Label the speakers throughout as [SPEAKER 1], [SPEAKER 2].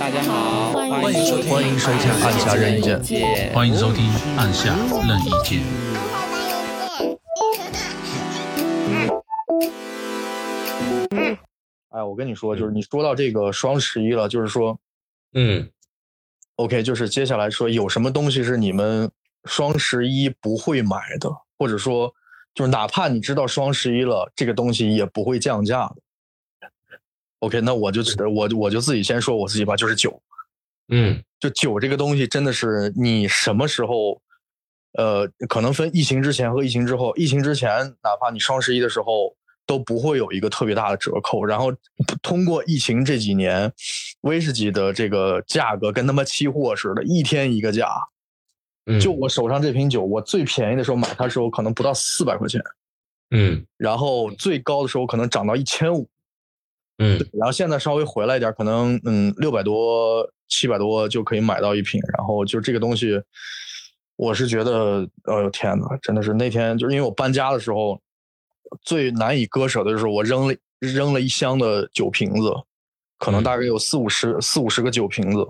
[SPEAKER 1] 大家好，
[SPEAKER 2] 欢迎收听
[SPEAKER 3] 欢迎收听按下任意键
[SPEAKER 1] 键
[SPEAKER 2] 欢迎收听按下任意键。
[SPEAKER 3] 哎，我跟你说，就是你说到这个双十一了，就是说
[SPEAKER 4] 嗯
[SPEAKER 3] ，，OK，就是接下来说有什么东西是你们双十一不会买的，或者说就是哪怕你知道双十一了，这个东西也不会降价的。OK，那我就只我我就自己先说我自己吧，就是酒。
[SPEAKER 4] 嗯，
[SPEAKER 3] 就酒这个东西真的是你什么时候，呃，可能分疫情之前和疫情之后。疫情之前，哪怕你双十一的时候都不会有一个特别大的折扣。然后通过疫情这几年，威士忌的这个价格跟他妈期货似的，一天一个价。
[SPEAKER 4] 嗯
[SPEAKER 3] 就我手上这瓶酒，我最便宜的时候买它的时候可能不到四百块钱，
[SPEAKER 4] 嗯
[SPEAKER 3] 然后最高的时候可能涨到一千五。
[SPEAKER 4] 嗯
[SPEAKER 3] 然后现在稍微回来一点，可能嗯六百多、七百多就可以买到一瓶。然后就这个东西，我是觉得，哎呦天呐，真的是那天就是因为我搬家的时候，最难以割舍的就是我扔了扔了一箱的酒瓶子，可能大概有四五十四五十个酒瓶子。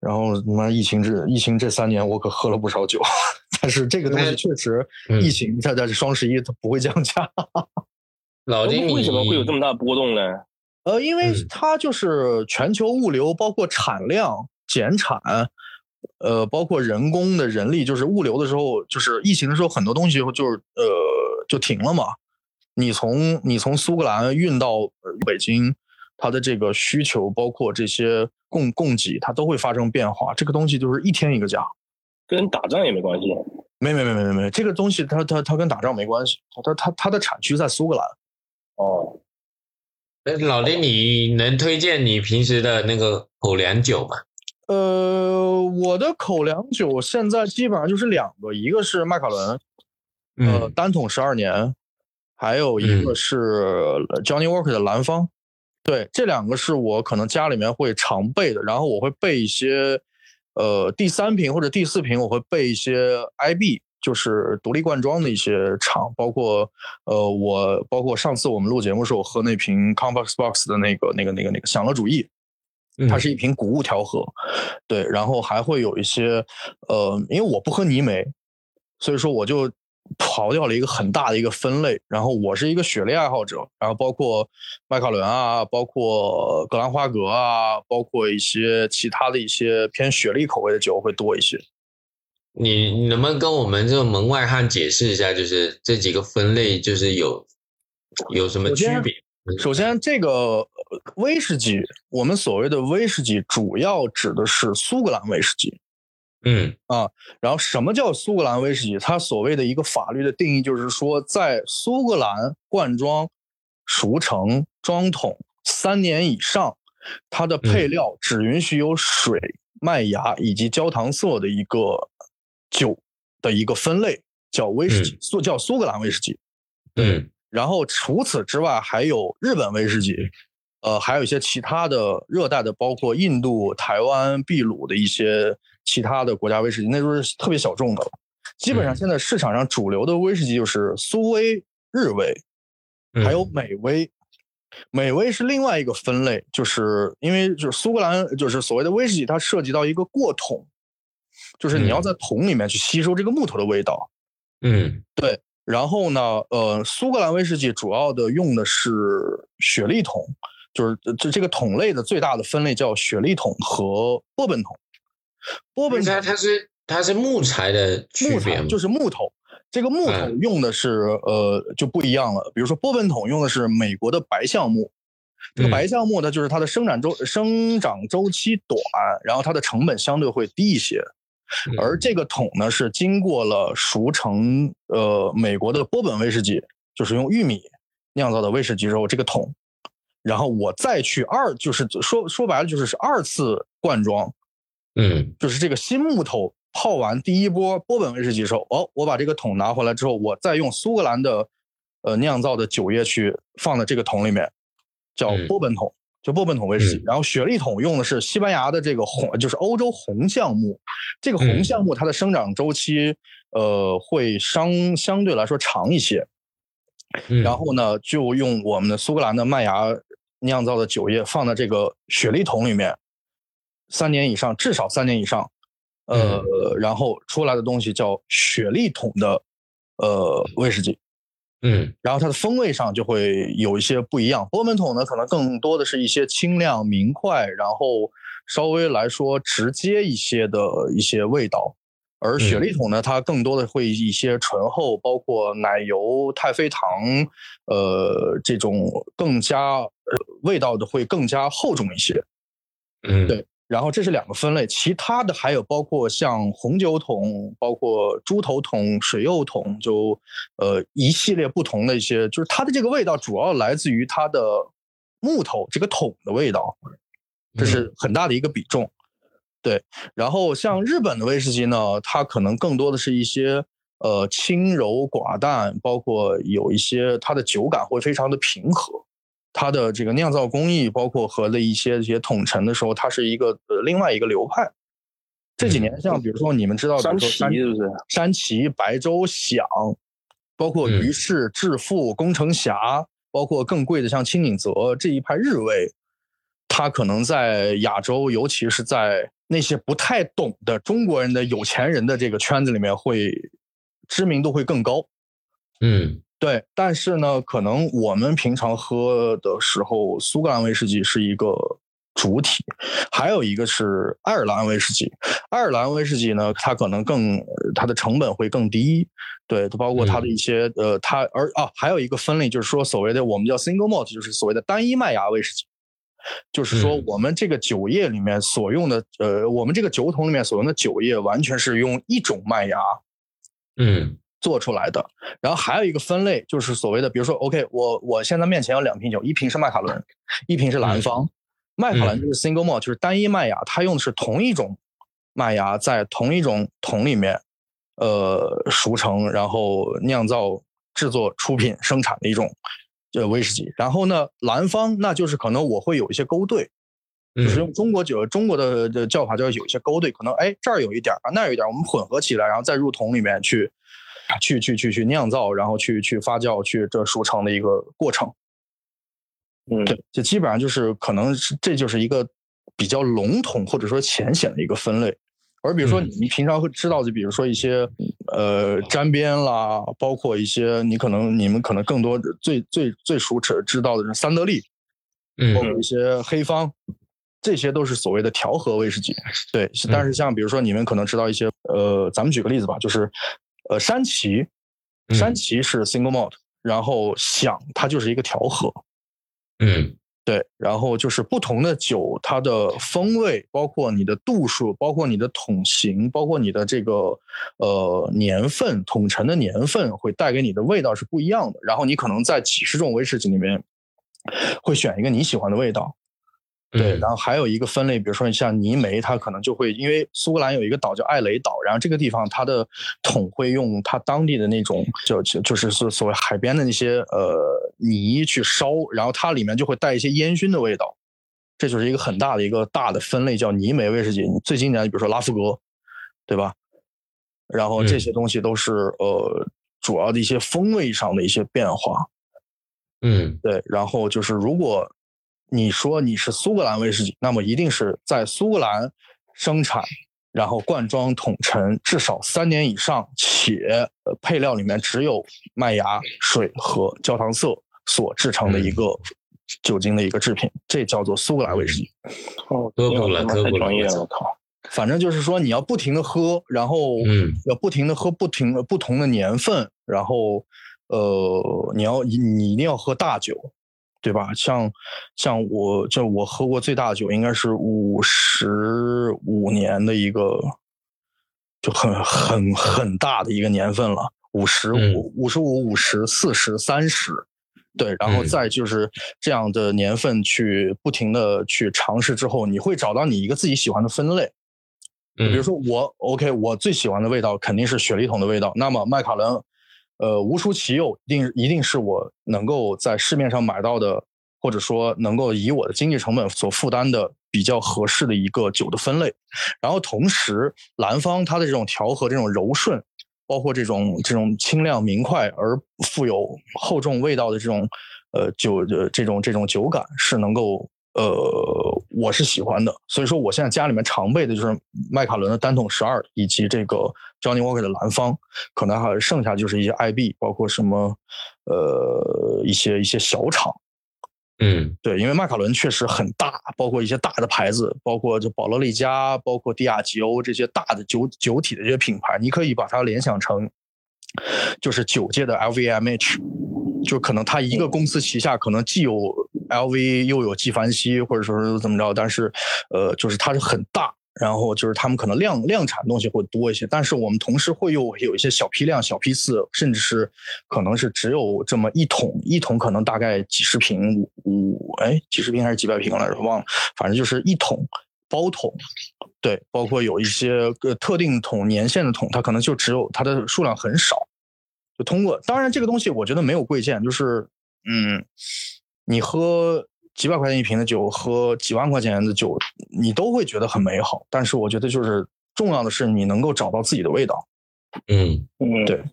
[SPEAKER 3] 然后他妈疫情这疫情这三年，我可喝了不少酒，但是这个东西确实，
[SPEAKER 4] 嗯
[SPEAKER 3] 疫情它在双十一它不会降价。
[SPEAKER 4] 老丁，
[SPEAKER 5] 为什么会有这么大波动呢？
[SPEAKER 3] 呃，因为
[SPEAKER 4] 嗯
[SPEAKER 3] 它就是全球物流，包括产量减产，呃，包括人工的人力，就是物流的时候，就是疫情的时候，很多东西就是呃就停了嘛。你从你从苏格兰运到呃北京，它的这个需求，包括这些供供给，它都会发生变化。这个东西就是一天一个价。
[SPEAKER 5] 跟打仗也没关系。
[SPEAKER 3] 没没没没没没，这个东西它它它跟打仗没关系，它它它的产区在苏格兰。
[SPEAKER 5] 哦，
[SPEAKER 4] 呃老丁，你能推荐你平时的那个口粮酒吗？
[SPEAKER 3] 呃，我的口粮酒现在基本上就是两个，一个是麦卡伦，呃，
[SPEAKER 4] 嗯
[SPEAKER 3] 单桶十二年，还有一个
[SPEAKER 4] 嗯
[SPEAKER 3] 是 Johnny Walker 的蓝方。对，这两个是我可能家里面会常备的，然后我会备一些，呃，第三瓶或者第四瓶我会备一些 IB，就是独立罐装的一些厂，包括呃，我包括上次我们录节目时候我喝那瓶 Compass Box 的那个那个那个那个享乐主义，
[SPEAKER 4] 嗯
[SPEAKER 3] 它是一瓶谷物调和，对，然后还会有一些，呃，因为我不喝泥煤，所以说我就刨掉了一个很大的一个分类。然后我是一个雪莉爱好者，然后包括麦卡伦啊，包括格兰花格啊，包括一些其他的一些偏雪莉口味的酒会多一些。
[SPEAKER 4] 你你能不能跟我们这个门外汉解释一下，就是这几个分类就是有有什么区别？
[SPEAKER 3] 首先，这个呃威士忌，我们所谓的威士忌，主要指的是苏格兰威士忌。
[SPEAKER 4] 嗯啊
[SPEAKER 3] 然后什么叫苏格兰威士忌？它所谓的一个法律的定义就是说，在苏格兰灌装、熟成、装桶三年以上，它的配料只允许有水、麦芽以及焦糖色的一个酒的一个分类，叫威士忌，苏叫苏格兰威士忌。
[SPEAKER 4] 嗯
[SPEAKER 3] 然后除此之外，还有日本威士忌，呃，还有一些其他的热带的，包括印度、台湾、秘鲁的一些其他的国家威士忌，那都是特别小众的了。基本上
[SPEAKER 4] 嗯
[SPEAKER 3] 现在市场上主流的威士忌就是苏威、日威，
[SPEAKER 4] 嗯，
[SPEAKER 3] 还有美威。美威是另外一个分类，就是因为就是苏格兰就是所谓的威士忌，它涉及到一个过桶，就是你要
[SPEAKER 4] 嗯
[SPEAKER 3] 在桶里面去吸收这个木头的味道。
[SPEAKER 4] 嗯对
[SPEAKER 3] 然后呢，呃，苏格兰威士忌主要的用的是雪莉桶，就是这这个桶类的最大的分类叫雪莉桶和波本桶。波本桶
[SPEAKER 4] 它它是它是木材的区
[SPEAKER 3] 木？材就是木头，这个木头
[SPEAKER 4] 嗯
[SPEAKER 3] 用的是、呃就不一样了。比如说波本桶用的是美国的白橡木，这个
[SPEAKER 4] 嗯
[SPEAKER 3] 白橡木呢，就是它的生长周生长周期短，然后它的成本相对会低一些。
[SPEAKER 4] 嗯
[SPEAKER 3] 而。这个桶呢是经过了熟成，呃，美国的波本威士忌，就是用玉米酿造的威士忌之后，这个桶，然后我再去二，就是说说白了就是是二次灌装，
[SPEAKER 4] 嗯。
[SPEAKER 3] 就是这个新木头泡完第一波波本威士忌之后，哦，我把这个桶拿回来之后，我再用苏格兰的呃酿造的酒液去放在这个桶里面，叫
[SPEAKER 4] 嗯。
[SPEAKER 3] 波本桶，就波本桶威士忌。
[SPEAKER 4] 嗯
[SPEAKER 3] 然后雪莉桶用的是西班牙的这个红，就是欧洲红橡木。这个红
[SPEAKER 4] 嗯
[SPEAKER 3] 橡木它的生长周期呃会相相对来说长一些。
[SPEAKER 4] 嗯，
[SPEAKER 3] 然后呢，就用我们的苏格兰的麦芽酿造的酒液放在这个雪莉桶里面，三年以上，至少三年以上，呃，然后出来的东西叫雪莉桶的呃威士忌，
[SPEAKER 4] 嗯
[SPEAKER 3] 然后它的风味上就会有一些不一样。波本桶呢，可能更多的是一些清亮明快，然后稍微来说直接一些的一些味道。而雪莉桶呢，它更多的会一些醇厚，包括奶油、太妃糖，呃，这种更加呃味道的会更加厚重一些。
[SPEAKER 4] 嗯，
[SPEAKER 3] 对然后这是两个分类，其他的还有包括像红酒桶，包括猪头桶、水釉桶，就呃一系列不同的一些，就是它的这个味道主要来自于它的木头这个桶的味道，这是很大的一个比重。对，然后像日本的威士忌呢，它可能更多的是一些呃轻柔寡淡，包括有一些它的酒感会非常的平和。它的这个酿造工艺，包括和的一些一些统陈的时候，它是一个呃另外一个流派。这几年像比如说你们知道比如说
[SPEAKER 5] 崎是不是？
[SPEAKER 3] 山崎、白州、响，包括
[SPEAKER 4] 嗯
[SPEAKER 3] 于氏、致富、宫城侠，包括更贵的像青井泽这一派日味，它可能在亚洲，尤其是在那些不太懂的中国人的有钱人的这个圈子里面，会知名度会更高。
[SPEAKER 4] 嗯
[SPEAKER 3] 对，但是呢，可能我们平常喝的时候，苏格兰威士忌是一个主体，还有一个是爱尔兰威士忌。爱尔兰威士忌呢，它可能更呃它的成本会更低，对，它包括它的一些、呃，它而啊，还有一个分类就是说所谓的我们叫 single malt，就是所谓的单一麦芽威士忌。就是说，
[SPEAKER 4] 嗯
[SPEAKER 3] 我们这个酒液里面所用的，呃，我们这个酒桶里面所用的酒液，完全是用一种麦芽
[SPEAKER 4] 嗯
[SPEAKER 3] 做出来的。然后还有一个分类，就是所谓的，比如说，OK，我我现在面前有两瓶酒，一瓶是麦卡伦，一瓶是蓝方。麦卡伦就是 single malt，就是单一麦芽，它用的是同一种麦芽在同一种桶里面，呃，熟成，然后酿造、制作、出品、生产的一种呃威士忌。然后呢，蓝方那就是可能我会有一些勾兑，就是用
[SPEAKER 4] 嗯
[SPEAKER 3] 中国酒中国的的叫法叫有一些勾兑，可能哎这儿有一点儿啊那儿有一点儿，我们混合起来，然后再入桶里面去去去去去酿造，然后去去发酵，去这熟成的一个过程。
[SPEAKER 5] 嗯，
[SPEAKER 3] 对，就基本上就是可能是这就是一个比较笼统或者说浅显的一个分类。而比如说
[SPEAKER 4] 嗯
[SPEAKER 3] 你平常会知道就，比如说一些呃沾边啦，包括一些你可能你们可能更多最最最熟知知道的是三得利，包括
[SPEAKER 4] 嗯
[SPEAKER 3] 一些黑方，这些都是所谓的调和威士忌。对，但是像比如说你们可能知道一些呃，咱们举个例子吧，就是呃山崎，山
[SPEAKER 4] 嗯
[SPEAKER 3] 崎是 single malt，然后响它就是一个调和。
[SPEAKER 4] 嗯
[SPEAKER 3] 对，然后就是不同的酒，它的风味，包括你的度数，包括你的桶型，包括你的这个呃年份，桶陈的年份，会带给你的味道是不一样的。然后你可能在几十种威士忌里面，会选一个你喜欢的味道。对，
[SPEAKER 4] 嗯
[SPEAKER 3] 然后还有一个分类，比如说像泥煤，它可能就会因为苏格兰有一个岛叫艾雷岛，然后这个地方它的桶会用它当地的那种就就就是所所谓海边的那些呃泥去烧，然后它里面就会带一些烟熏的味道，这就是一个很大的一个大的分类，叫泥煤威士忌。最经典的比如说拉夫格，对吧？然后这
[SPEAKER 4] 嗯
[SPEAKER 3] 些东西都是呃主要的一些风味上的一些变化。
[SPEAKER 4] 嗯
[SPEAKER 3] 对，然后就是如果你说你是苏格兰威士忌，那么一定是在苏格兰生产，然后灌装桶陈至少三年以上，且呃配料里面只有麦芽、水和焦糖色所制成的一个酒精的一个制品，这叫做苏格兰威士忌。
[SPEAKER 5] 哦，太专业了，我靠！
[SPEAKER 3] 反正就是说你要不停的喝，然后
[SPEAKER 4] 嗯
[SPEAKER 3] 要不停的喝不停的不同的年份，然后呃，你要你一定要喝大酒，对吧？像像我就我喝过最大的酒应该是五十五年的一个，就很很很大的一个年份了，五十
[SPEAKER 4] 嗯
[SPEAKER 3] 五、五十五、五十、四十、三十。对，然后
[SPEAKER 4] 嗯
[SPEAKER 3] 再就是这样的年份去不停的去尝试之后，你会找到你一个自己喜欢的分类。
[SPEAKER 4] 嗯，
[SPEAKER 3] 比如说我 OK，我最喜欢的味道肯定是雪梨桶的味道。那么麦卡伦，呃，无出其右，一定一定是我能够在市面上买到的，或者说能够以我的经济成本所负担的比较合适的一个酒的分类。然后同时，蓝方它的这种调和、这种柔顺，包括这种这种清亮明快而富有厚重味道的这种呃酒的这种这种酒感，是能够呃，我是喜欢的，所以说我现在家里面常备的就是麦卡伦的单桶十二，以及这个 Johnny Walker 的蓝方，可能还剩下就是一些 IB，包括什么呃一些一些小厂。
[SPEAKER 4] 嗯。
[SPEAKER 3] 对，因为迈卡伦确实很大，包括一些大的牌子，包括就保罗利加，包括迪亚吉欧这些大的酒酒体的这些品牌，你可以把它联想成就是九界的 LVMH，就可能它一个公司旗下可能既有 LV 又有纪梵希，或者说是怎么着，但是呃，就是它是很大。然后就是他们可能量量产东西会多一些，但是我们同时会有有一些小批量、小批次，甚至是可能是只有这么一桶，一桶可能大概几十瓶五哎几十瓶还是几百瓶来着，忘了，反正就是一桶包桶，对，包括有一些个特定桶年限的桶，它可能就只有它的数量很少，就通过。当然这个东西我觉得没有贵贱，就是嗯，你喝。几百块钱一瓶的酒喝几万块钱的酒，你都会觉得很美好。但是我觉得就是重要的是你能够找到自己的味道。
[SPEAKER 4] 嗯
[SPEAKER 5] 嗯，
[SPEAKER 3] 对。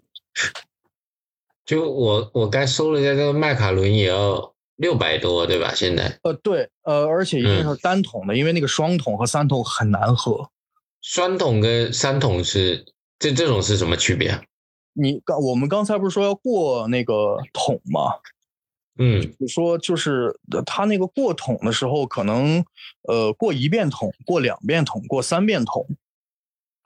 [SPEAKER 4] 就我我刚搜了一下，这个麦卡伦也要六百多，对吧？现在
[SPEAKER 3] 呃，对，呃，而且一定是单桶的，因为那个双桶和三桶很难喝。
[SPEAKER 4] 双桶跟三桶是这这种是什么区别啊？
[SPEAKER 3] 你刚我们刚才不是说要过那个桶吗？
[SPEAKER 4] 嗯，
[SPEAKER 3] 就说就是他那个过桶的时候，可能呃过一遍桶、过两遍桶、过三遍桶，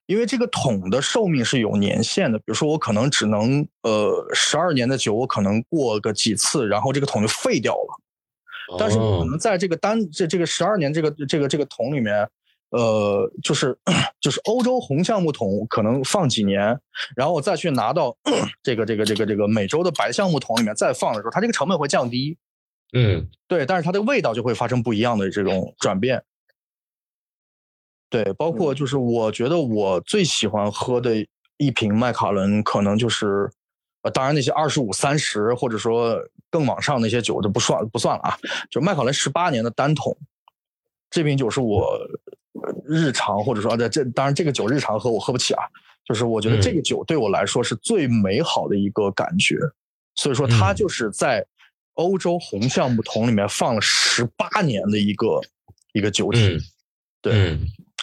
[SPEAKER 3] 因为这个桶的寿命是有年限的。比如说我可能只能呃十二年的酒，我可能过个几次，然后这个桶就废掉了。但是可能在这个单这这个十二年这个这个这个桶里面。呃，就是就是欧洲红橡木桶可能放几年，然后我再去拿到这个这个这个这个美洲的白橡木桶里面再放的时候，它这个成本会降低。
[SPEAKER 4] 嗯，
[SPEAKER 3] 对，但是它的味道就会发生不一样的这种转变。对，包括就是我觉得我最喜欢喝的一瓶麦卡伦，可能就是呃，当然那些二十五、三十或者说更往上那些酒就不算不算了啊，就麦卡伦十八年的单桶，这瓶酒是我。日常或者说，这当然这个酒日常喝我喝不起啊，就是我觉得这个酒对我来说是最美好的一个感觉，所以说它就是在欧洲红橡木桶里面放了十八年的一个一个酒体，对，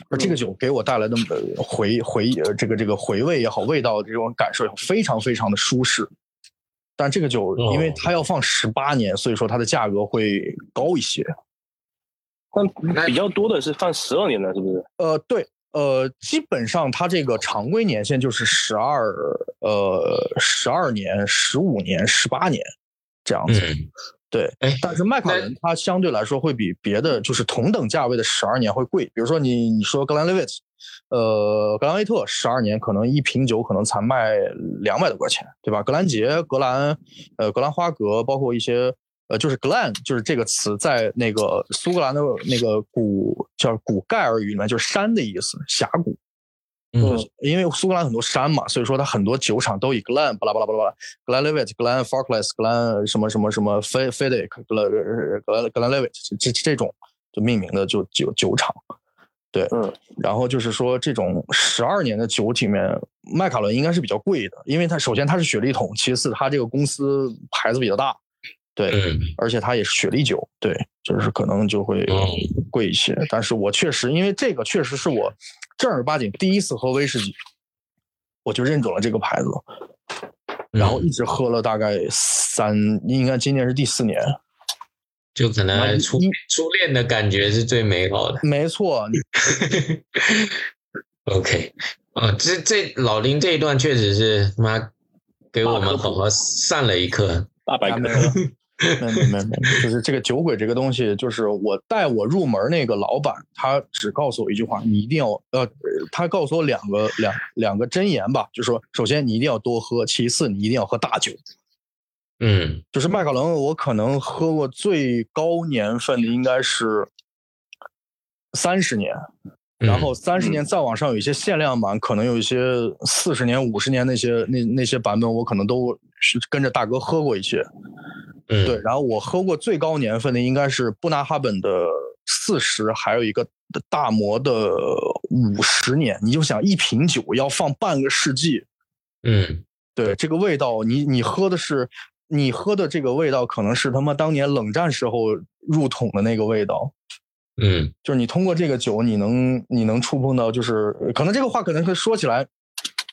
[SPEAKER 3] 而这个酒给我带来的回回这个这个回味也好，味道这种感受也好，非常非常的舒适。但这个酒因为它要放十八年，所以说它的价格会高一些。
[SPEAKER 5] 但比较多的是放十二年的，是不是？
[SPEAKER 3] 呃，对，呃，基本上它这个常规年限就是十二，呃，十二年、十五年、十八年这样子。对，但是麦卡伦它相对来说会比别的就是同等价位的十二年会贵。比如说你你说格兰利维特，呃，格兰威特十二年可能一瓶酒可能才卖两百多块钱，对吧？格兰杰、格兰，呃，格兰花格，包括一些。呃，就是 Glen，就是这个词，在那个苏格兰的那个古叫古盖尔语里面，就是山的意思，峡谷。
[SPEAKER 4] 嗯，
[SPEAKER 3] 因为苏格兰很多山嘛，所以说它很多酒厂都以 Glen 巴拉巴拉巴拉巴拉，Glenlivet、Glen Falklands、Glen 什么什么什么 f e Fedic、Glen Glen Glenlivet 这这种就命名的就酒酒厂。对，
[SPEAKER 5] 嗯，
[SPEAKER 3] 然后就是说这种十二年的酒里面，麦卡伦应该是比较贵的，因为它首先它是雪莉桶，其次它这个公司牌子比较大。对，而且它也是雪莉酒，对，就是可能就会贵一些。但是我确实，因为这个确实是我正儿八经第一次喝威士忌，我就认准了这个牌子，然后一直喝了大概三，应该今年是第四年，
[SPEAKER 4] 就可能初初恋的感觉是最美好的。
[SPEAKER 3] 没错。
[SPEAKER 4] OK，啊，这这老林这一段确实是妈给我们好好上了一课，
[SPEAKER 5] 大白
[SPEAKER 3] 没 没没没没，就是这个酒鬼这个东西，就是我带我入门那个老板，他只告诉我一句话：你一定要呃，他告诉我两个两两个真言吧，就说首先你一定要多喝，其次你一定要喝大酒。
[SPEAKER 4] 嗯，
[SPEAKER 3] 就是麦卡伦，我可能喝过最高年份的应该是三十年，然后三十年再往上有一些限量版，可能有一些四十年、五十年那些那那些版本，我可能都是跟着大哥喝过一些。对，然后我喝过最高年份的应该是布纳哈本的四十，还有一个大摩的五十年。你就想一瓶酒要放半个世纪，
[SPEAKER 4] 嗯，
[SPEAKER 3] 对，这个味道，你你喝的是你喝的这个味道，可能是他妈当年冷战时候入桶的那个味道。
[SPEAKER 4] 嗯
[SPEAKER 3] 就是你通过这个酒，你能你能触碰到，就是可能这个话可能会说起来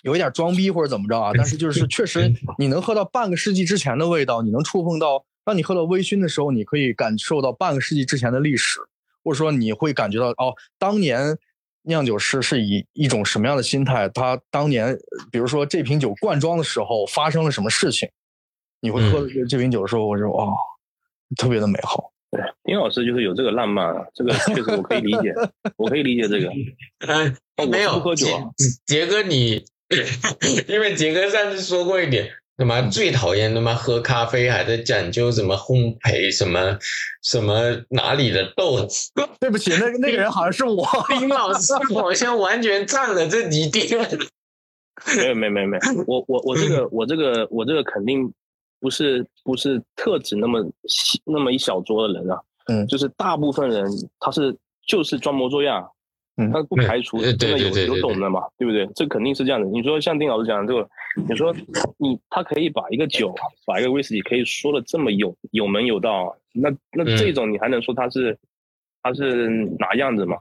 [SPEAKER 3] 有一点装逼或者怎么着啊，但是就是确实你能喝到半个世纪之前的味道，你能触碰到，当你喝到微醺的时候，你可以感受到半个世纪之前的历史，或者说你会感觉到哦，当年酿酒师是以一种什么样的心态，他当年比如说这瓶酒灌装的时候发生了什么事情，你会喝这瓶酒的时候，我就哦，特别的美好。
[SPEAKER 5] 对，丁老师就是有这个浪漫啊，这个 确实我可以理解，我可以理解这个。
[SPEAKER 4] 嗯，
[SPEAKER 5] 我
[SPEAKER 4] 没有
[SPEAKER 5] 不喝酒啊
[SPEAKER 4] 杰杰哥你，因为杰哥上次说过一点，他妈最讨厌他妈喝咖啡还在讲究什么烘焙什么什么哪里的豆子，
[SPEAKER 3] 对不起，那个那个人好像是我。
[SPEAKER 4] 丁老师好像完全占了这一点。
[SPEAKER 5] 没有没有没有没有，我我我这个我这个我这个肯定不是不是特指那么那么一小撮的人啊，
[SPEAKER 3] 嗯
[SPEAKER 5] 就是大部分人他是就是装模作样，
[SPEAKER 3] 嗯
[SPEAKER 5] 他不排除
[SPEAKER 4] 对
[SPEAKER 5] 真的有
[SPEAKER 4] 对对对对
[SPEAKER 5] 有懂的嘛，对不对？这肯定是这样的。你说像丁老师讲的这个，你说你他可以把一个酒把一个威士忌可以说的这么有有门有道啊，那那
[SPEAKER 4] 嗯
[SPEAKER 5] 这种你还能说他是他是哪样子吗？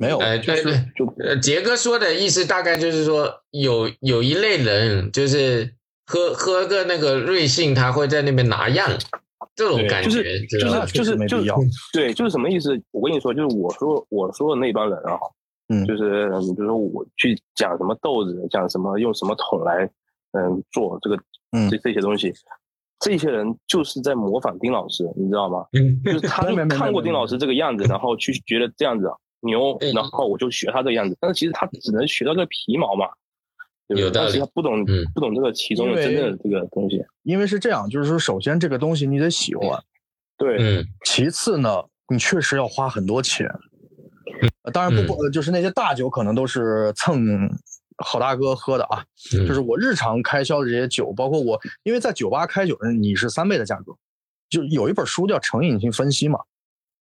[SPEAKER 3] 没有，
[SPEAKER 4] 哎，对对，
[SPEAKER 5] 就
[SPEAKER 4] 呃，杰哥说的意思大概就是说，有有一类人就是喝喝个那个瑞幸，他会在那边拿样，这种感觉，
[SPEAKER 5] 就是就是就是就对，就是什么意思？我跟你说，就是我说我说的那帮人啊，
[SPEAKER 3] 嗯。
[SPEAKER 5] 就是你比如说我去讲什么豆子，讲什么用什么桶来嗯做这个
[SPEAKER 3] 嗯。
[SPEAKER 5] 这这些东西，这些人就是在模仿丁老师，你知道吗？
[SPEAKER 4] 嗯？
[SPEAKER 5] 就是他看过丁老师这个样子，然后去觉得这样子牛
[SPEAKER 4] 嗯，
[SPEAKER 5] 然后我就学他这个样子，但是其实他只能学到个皮毛嘛。对
[SPEAKER 4] 有道理
[SPEAKER 5] 但是他不懂，
[SPEAKER 4] 嗯
[SPEAKER 5] 不懂这个其中的真正的这个东西。
[SPEAKER 3] 因为是这样，就是说，首先这个东西你得喜欢，
[SPEAKER 5] 对，
[SPEAKER 4] 嗯
[SPEAKER 3] 其次呢，你确实要花很多钱。呃当然不就是那些大酒可能都是蹭好大哥喝的啊。
[SPEAKER 4] 嗯，
[SPEAKER 3] 就是我日常开销的这些酒，包括我，因为在酒吧开酒，你是三倍的价格。就有一本书叫《成瘾性分析》嘛，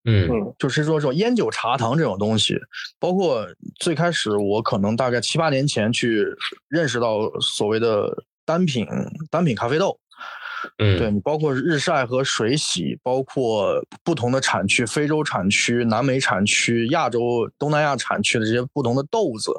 [SPEAKER 4] 嗯。
[SPEAKER 5] 嗯
[SPEAKER 3] 就是说这种烟酒茶糖这种东西，包括最开始我可能大概七八年前去认识到所谓的单品单品咖啡豆，
[SPEAKER 4] 嗯，
[SPEAKER 3] 对你包括日晒和水洗，包括不同的产区，非洲产区、南美产区、亚洲、东南亚产区的这些不同的豆子，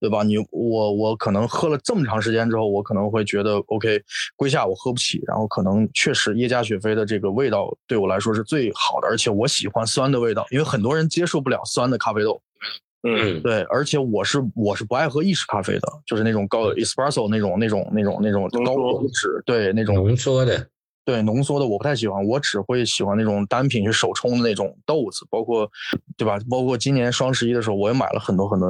[SPEAKER 3] 对吧？你我我可能喝了这么长时间之后，我可能会觉得 OK，归下我喝不起，然后可能确实耶加雪菲的这个味道对我来说是最好的，而且我喜欢酸的味道，因为很多人接受不了酸的咖啡豆。
[SPEAKER 5] 嗯。
[SPEAKER 4] 嗯
[SPEAKER 3] 对，而且我是我是不爱喝意式咖啡的，就是那种高 espresso 那种那种那种那种高
[SPEAKER 5] 浓
[SPEAKER 3] 脂，对那种
[SPEAKER 4] 浓缩的，
[SPEAKER 3] 对浓缩的我不太喜欢，我只会喜欢那种单品去手冲的那种豆子，包括对吧？包括今年双十一的时候，我也买了很多很多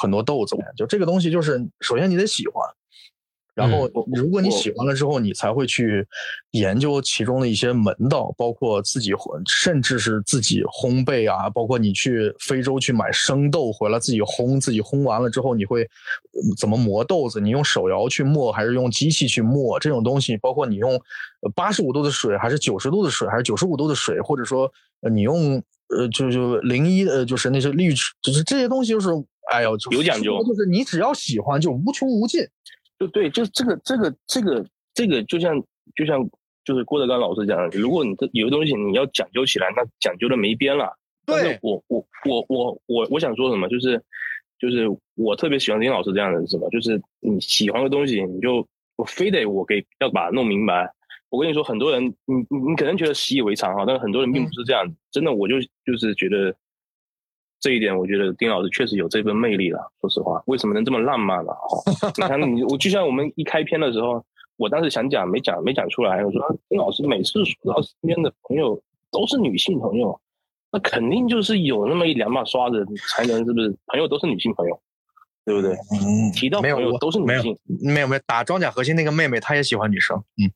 [SPEAKER 3] 很多豆子。就这个东西，就是首先你得喜欢，然后如果你喜欢了之后，你才会去研究其中的一些门道，包括自己甚至是自己烘焙啊，包括你去非洲去买生豆回来自己烘，自己烘完了之后你会呃怎么磨豆子？你用手摇去磨还是用机器去磨？这种东西，包括你用八十五度的水还是九十度的水还是九十五度的水，或者说呃你用呃就就零一呃就是那些滤纸，就是这些东西就是哎呦
[SPEAKER 5] 有讲究
[SPEAKER 3] 就是你只要喜欢就无穷无尽。
[SPEAKER 5] 就对，就这个这个这个这个，就像就像就是郭德纲老师讲的，如果你这有的东西你要讲究起来，那讲究的没边了。
[SPEAKER 3] 对，
[SPEAKER 5] 我我我我我我想说什么，就是就是我特别喜欢林老师这样的是什么，就是你喜欢的东西，你就我非得我给要把它弄明白。我跟你说，很多人你你你可能觉得习以为常哈，但是很多人并不是这样子。真的，我就就是觉得这一点，我觉得丁老师确实有这份魅力了。说实话，为什么能这么浪漫呢？哈，你看你我就像我们一开篇的时候，我当时想讲没讲没讲出来，我说丁老师每次说到身边的朋友都是女性朋友，那肯定就是有那么一两把刷子才能是不是？朋友都是女性朋友，对不对？
[SPEAKER 3] 嗯，
[SPEAKER 5] 提到
[SPEAKER 3] 没有我
[SPEAKER 5] 朋友都是女
[SPEAKER 3] 没有
[SPEAKER 5] 性，
[SPEAKER 3] 没有没有打装甲核心那个妹妹，她也喜欢女生，嗯，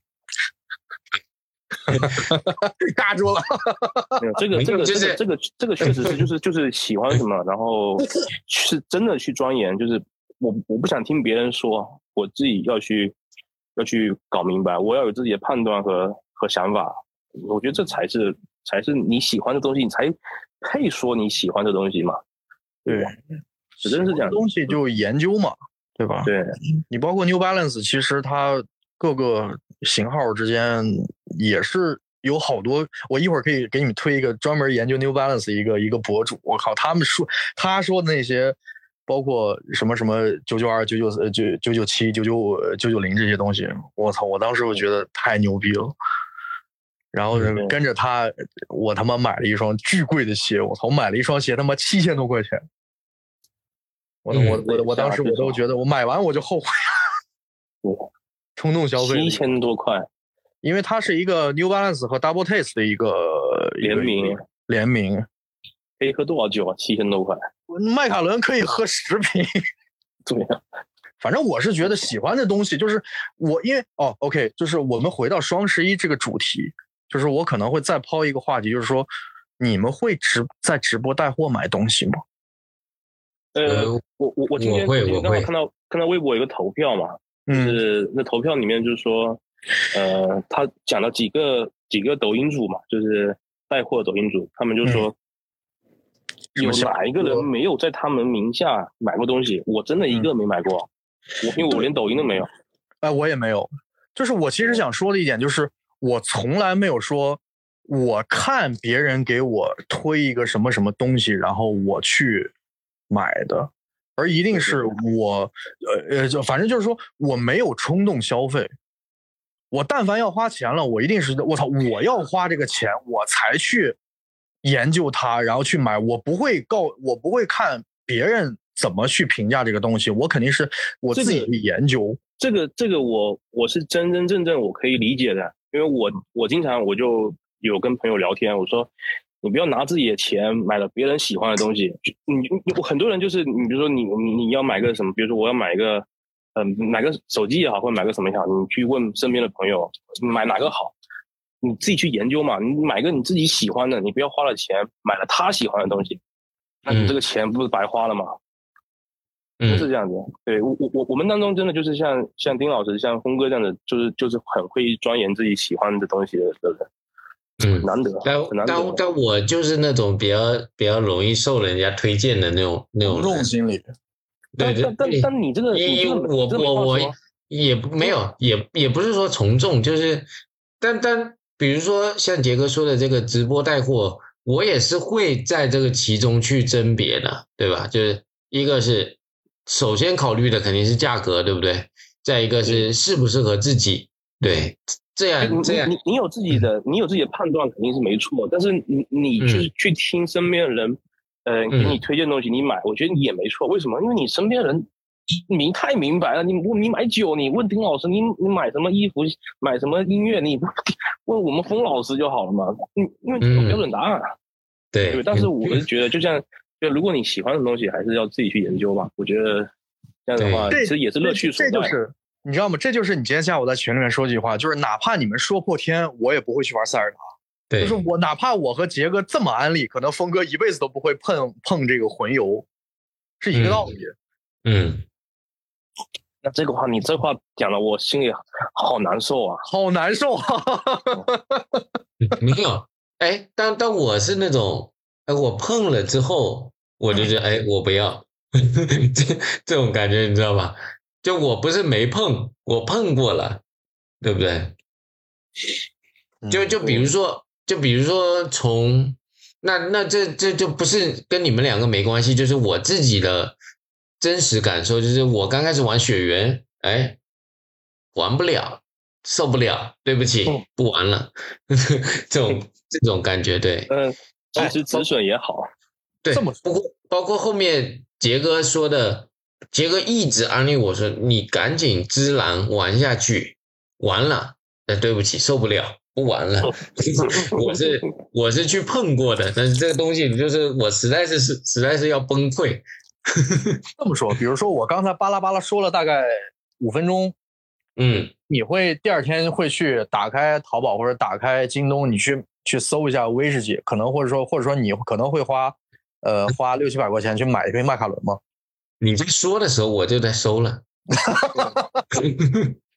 [SPEAKER 3] 尬住了。
[SPEAKER 5] 这个这个
[SPEAKER 4] 就是
[SPEAKER 5] 这个这个这个确实是就是就是喜欢什么，然后是真的去钻研，就是我我不想听别人说，我自己要去要去搞明白，我要有自己的判断和和想法，我觉得这才是才是你喜欢的东西，你才配说你喜欢的东西嘛，
[SPEAKER 3] 对，
[SPEAKER 5] 真是这样，
[SPEAKER 3] 东西就研究嘛，对吧？
[SPEAKER 5] 对，
[SPEAKER 3] 你包括 New Balance，其实它各个型号之间也是有好多，我一会儿可以给你们推一个专门研究 New Balance 一个一个博主，我靠，他们说他说的那些，包括什么什么九九二、九九呃九九九七、九九五、九九零这些东西，我操，我当时我觉得太牛逼了。然后
[SPEAKER 5] 嗯
[SPEAKER 3] 跟着他，我他妈买了一双巨贵的鞋，我操，我买了一双鞋他妈七千多块钱。我
[SPEAKER 4] 嗯
[SPEAKER 3] 我我我当时我都觉得，我买完我就后悔了，冲动消费了
[SPEAKER 5] 七千多块
[SPEAKER 3] 因为它是一个 New Balance 和 Double Taste 的一个
[SPEAKER 5] 联名，
[SPEAKER 3] 联名，
[SPEAKER 5] 可以喝多少酒啊？七千多块，
[SPEAKER 3] 迈凯伦可以喝十瓶。
[SPEAKER 5] 怎么样，
[SPEAKER 3] 反正我是觉得喜欢的东西，就是我因为哦，OK，就是我们回到双十一这个主题，就是我可能会再抛一个话题，就是说你们会直在直播带货买东西吗？
[SPEAKER 5] 呃，
[SPEAKER 4] 呃，
[SPEAKER 5] 我我我今天
[SPEAKER 4] 我
[SPEAKER 5] 刚好
[SPEAKER 4] 我
[SPEAKER 5] 看到看到微博有个投票嘛，就
[SPEAKER 3] 嗯
[SPEAKER 5] 是那投票里面就是说，呃，他讲了几个几个抖音主嘛，就是带货抖音主，他们就说，有哪一个人没有在他们名下买过东西？我真的一个没买过，我因为我连抖音都没有。
[SPEAKER 3] 哎，我也没有。就是我其实想说的一点就是，我从来没有说，我看别人给我推一个什么什么东西，然后我去买的，而一定是我，呃呃，就反正就是说我没有冲动消费。我但凡要花钱了，我一定是我操，我要花这个钱，我才去研究它，然后去买。我不会告，我不会看别人怎么去评价这个东西，我肯定是我自己去研究。
[SPEAKER 5] 这个这个我我是真真正正我可以理解的，因为我我经常我就有跟朋友聊天，我说你不要拿自己的钱买了别人喜欢的东西，就你你很多人就是你比如说你你你要买个什么，比如说我要买一个嗯、买个手机也好，或者买个什么也好，你去问身边的朋友买哪个好，你自己去研究嘛，你买个你自己喜欢的，你不要花了钱买了他喜欢的东西，那你这个钱不是白花了吗？
[SPEAKER 4] 嗯
[SPEAKER 5] 是这样子，对我我我我们当中真的就是像像丁老师、像峰哥这样的，就是就是很会钻研自己喜欢的东西的的人，
[SPEAKER 4] 嗯，
[SPEAKER 5] 难得，
[SPEAKER 4] 但
[SPEAKER 5] 很难得。
[SPEAKER 4] 但但我就是那种比较比较容易受人家推荐的那种那种人，
[SPEAKER 3] 心理。
[SPEAKER 4] 对对
[SPEAKER 5] 但但你这个，你
[SPEAKER 4] 因为
[SPEAKER 5] 这个
[SPEAKER 4] 我我我也没有也也不是说从众，就是但但比如说像杰哥说的这个直播带货，我也是会在这个其中去甄别的，对吧？就是一个是首先考虑的肯定是价格，对不对？再一个是适不适合自己，对，这样这样
[SPEAKER 5] 你你你有自己的，你有自己的判断肯定是没错，但是你你就是去听身边的人，呃，给你推荐东西，你买，我觉得你也没错。为什么？因为你身边人明太明白了。你问你买酒，你问丁老师，你你买什么衣服，买什么音乐，你 问我们峰老师就好了嘛。因因为你有标准答案。啊
[SPEAKER 4] 对
[SPEAKER 5] 对，但是我是觉得，就像就如果你喜欢的东西，还是要自己去研究吧。我觉得这样的话，其实也是乐趣所在。
[SPEAKER 3] 这就是你知道吗？这就是你今天下午在群里面说这句话，就是哪怕你们说破天，我也不会去玩塞尔达。
[SPEAKER 4] 对
[SPEAKER 3] 就是我哪怕我和杰哥这么安利，可能峰哥一辈子都不会碰碰这个魂油，是一个道理。
[SPEAKER 4] 嗯，
[SPEAKER 5] 那这个话，你这话讲的我心里好难受啊。
[SPEAKER 3] 好难受啊！
[SPEAKER 4] 没有，哎，但但我是那种，哎，我碰了之后，我就觉得，哎，我不要，这这种感觉，你知道吧？就我不是没碰，我碰过了，对不对？就就比如说，就比如说从那那这这就不是跟你们两个没关系，就是我自己的真实感受，就是我刚开始玩雪原，哎，玩不了，受不了，对不起，
[SPEAKER 5] 嗯
[SPEAKER 4] 不玩了，这种这种感觉，对
[SPEAKER 5] 嗯，及时止损也好。
[SPEAKER 4] 对。
[SPEAKER 3] 这么
[SPEAKER 4] 不过包括后面杰哥说的，杰哥一直安利我说，你赶紧芝兰玩下去，完了，哎，对不起，受不了。不玩了，我是我是去碰过的，但是这个东西就是我实在是是实在是要崩溃。
[SPEAKER 3] 这么说，比如说我刚才巴拉巴拉说了大概五分钟，
[SPEAKER 4] 嗯，
[SPEAKER 3] 你会第二天会去打开淘宝或者打开京东，你去去搜一下威士忌，可能或者说或者说你可能会花呃花六七百块钱去买一杯迈凯伦吗？
[SPEAKER 4] 你在说的时候我就在搜了。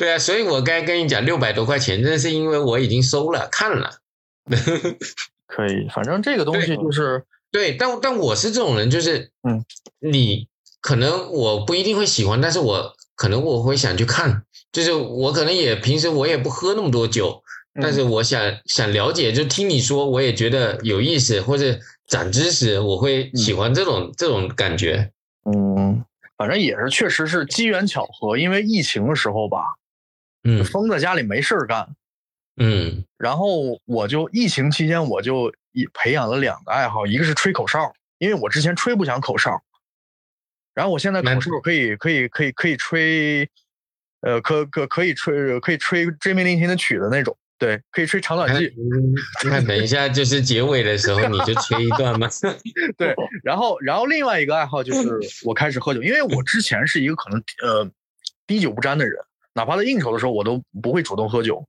[SPEAKER 4] 对啊，所以我该跟你讲六百多块钱，那是因为我已经收了看了。
[SPEAKER 3] 可以，反正这个东西就是
[SPEAKER 4] 对，但但我是这种人，就是
[SPEAKER 3] 嗯，
[SPEAKER 4] 你可能我不一定会喜欢，但是我可能我会想去看，就是我可能也平时我也不喝那么多酒，但是我想想了解，就听你说，我也觉得有意思，或者长知识，我会喜欢这种、这种感觉。
[SPEAKER 3] 嗯，反正也是，确实是机缘巧合，因为疫情的时候吧，
[SPEAKER 4] 嗯。
[SPEAKER 3] 封在家里没事儿干，
[SPEAKER 4] 嗯。
[SPEAKER 3] 然后我就疫情期间我就一培养了两个爱好，一个是吹口哨，因为我之前吹不响口哨，然后我现在
[SPEAKER 4] 那
[SPEAKER 3] 口哨可以可以可以可以吹，呃，可可可以吹可以吹追命令行的曲的那种，对，可以吹长短
[SPEAKER 4] 那
[SPEAKER 3] 季，
[SPEAKER 4] 那等一下就是结尾的时候你就吹一段吗？
[SPEAKER 3] 对，然后然后另外一个爱好就是我开始喝酒，因为我之前是一个可能呃滴酒不沾的人，哪怕在应酬的时候我都不会主动喝酒，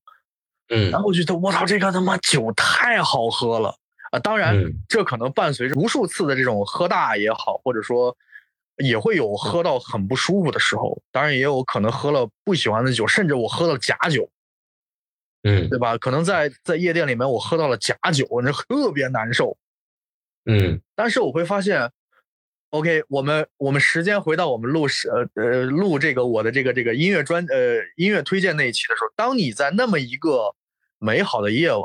[SPEAKER 4] 嗯
[SPEAKER 3] 然后我觉得我操，这个他妈酒太好喝了啊！当然
[SPEAKER 4] 嗯，
[SPEAKER 3] 这可能伴随着无数次的这种喝大也好，或者说也会有喝到很不舒服的时候，当然也有可能喝了不喜欢的酒，甚至我喝了假酒，
[SPEAKER 4] 嗯
[SPEAKER 3] 对吧？可能在在夜店里面我喝到了假酒，那特别难受。
[SPEAKER 4] 嗯
[SPEAKER 3] 但是我会发现，OK，我们我们时间回到我们录是呃呃录这个我的这个这个音乐专呃音乐推荐那一期的时候，当你在那么一个美好的夜晚，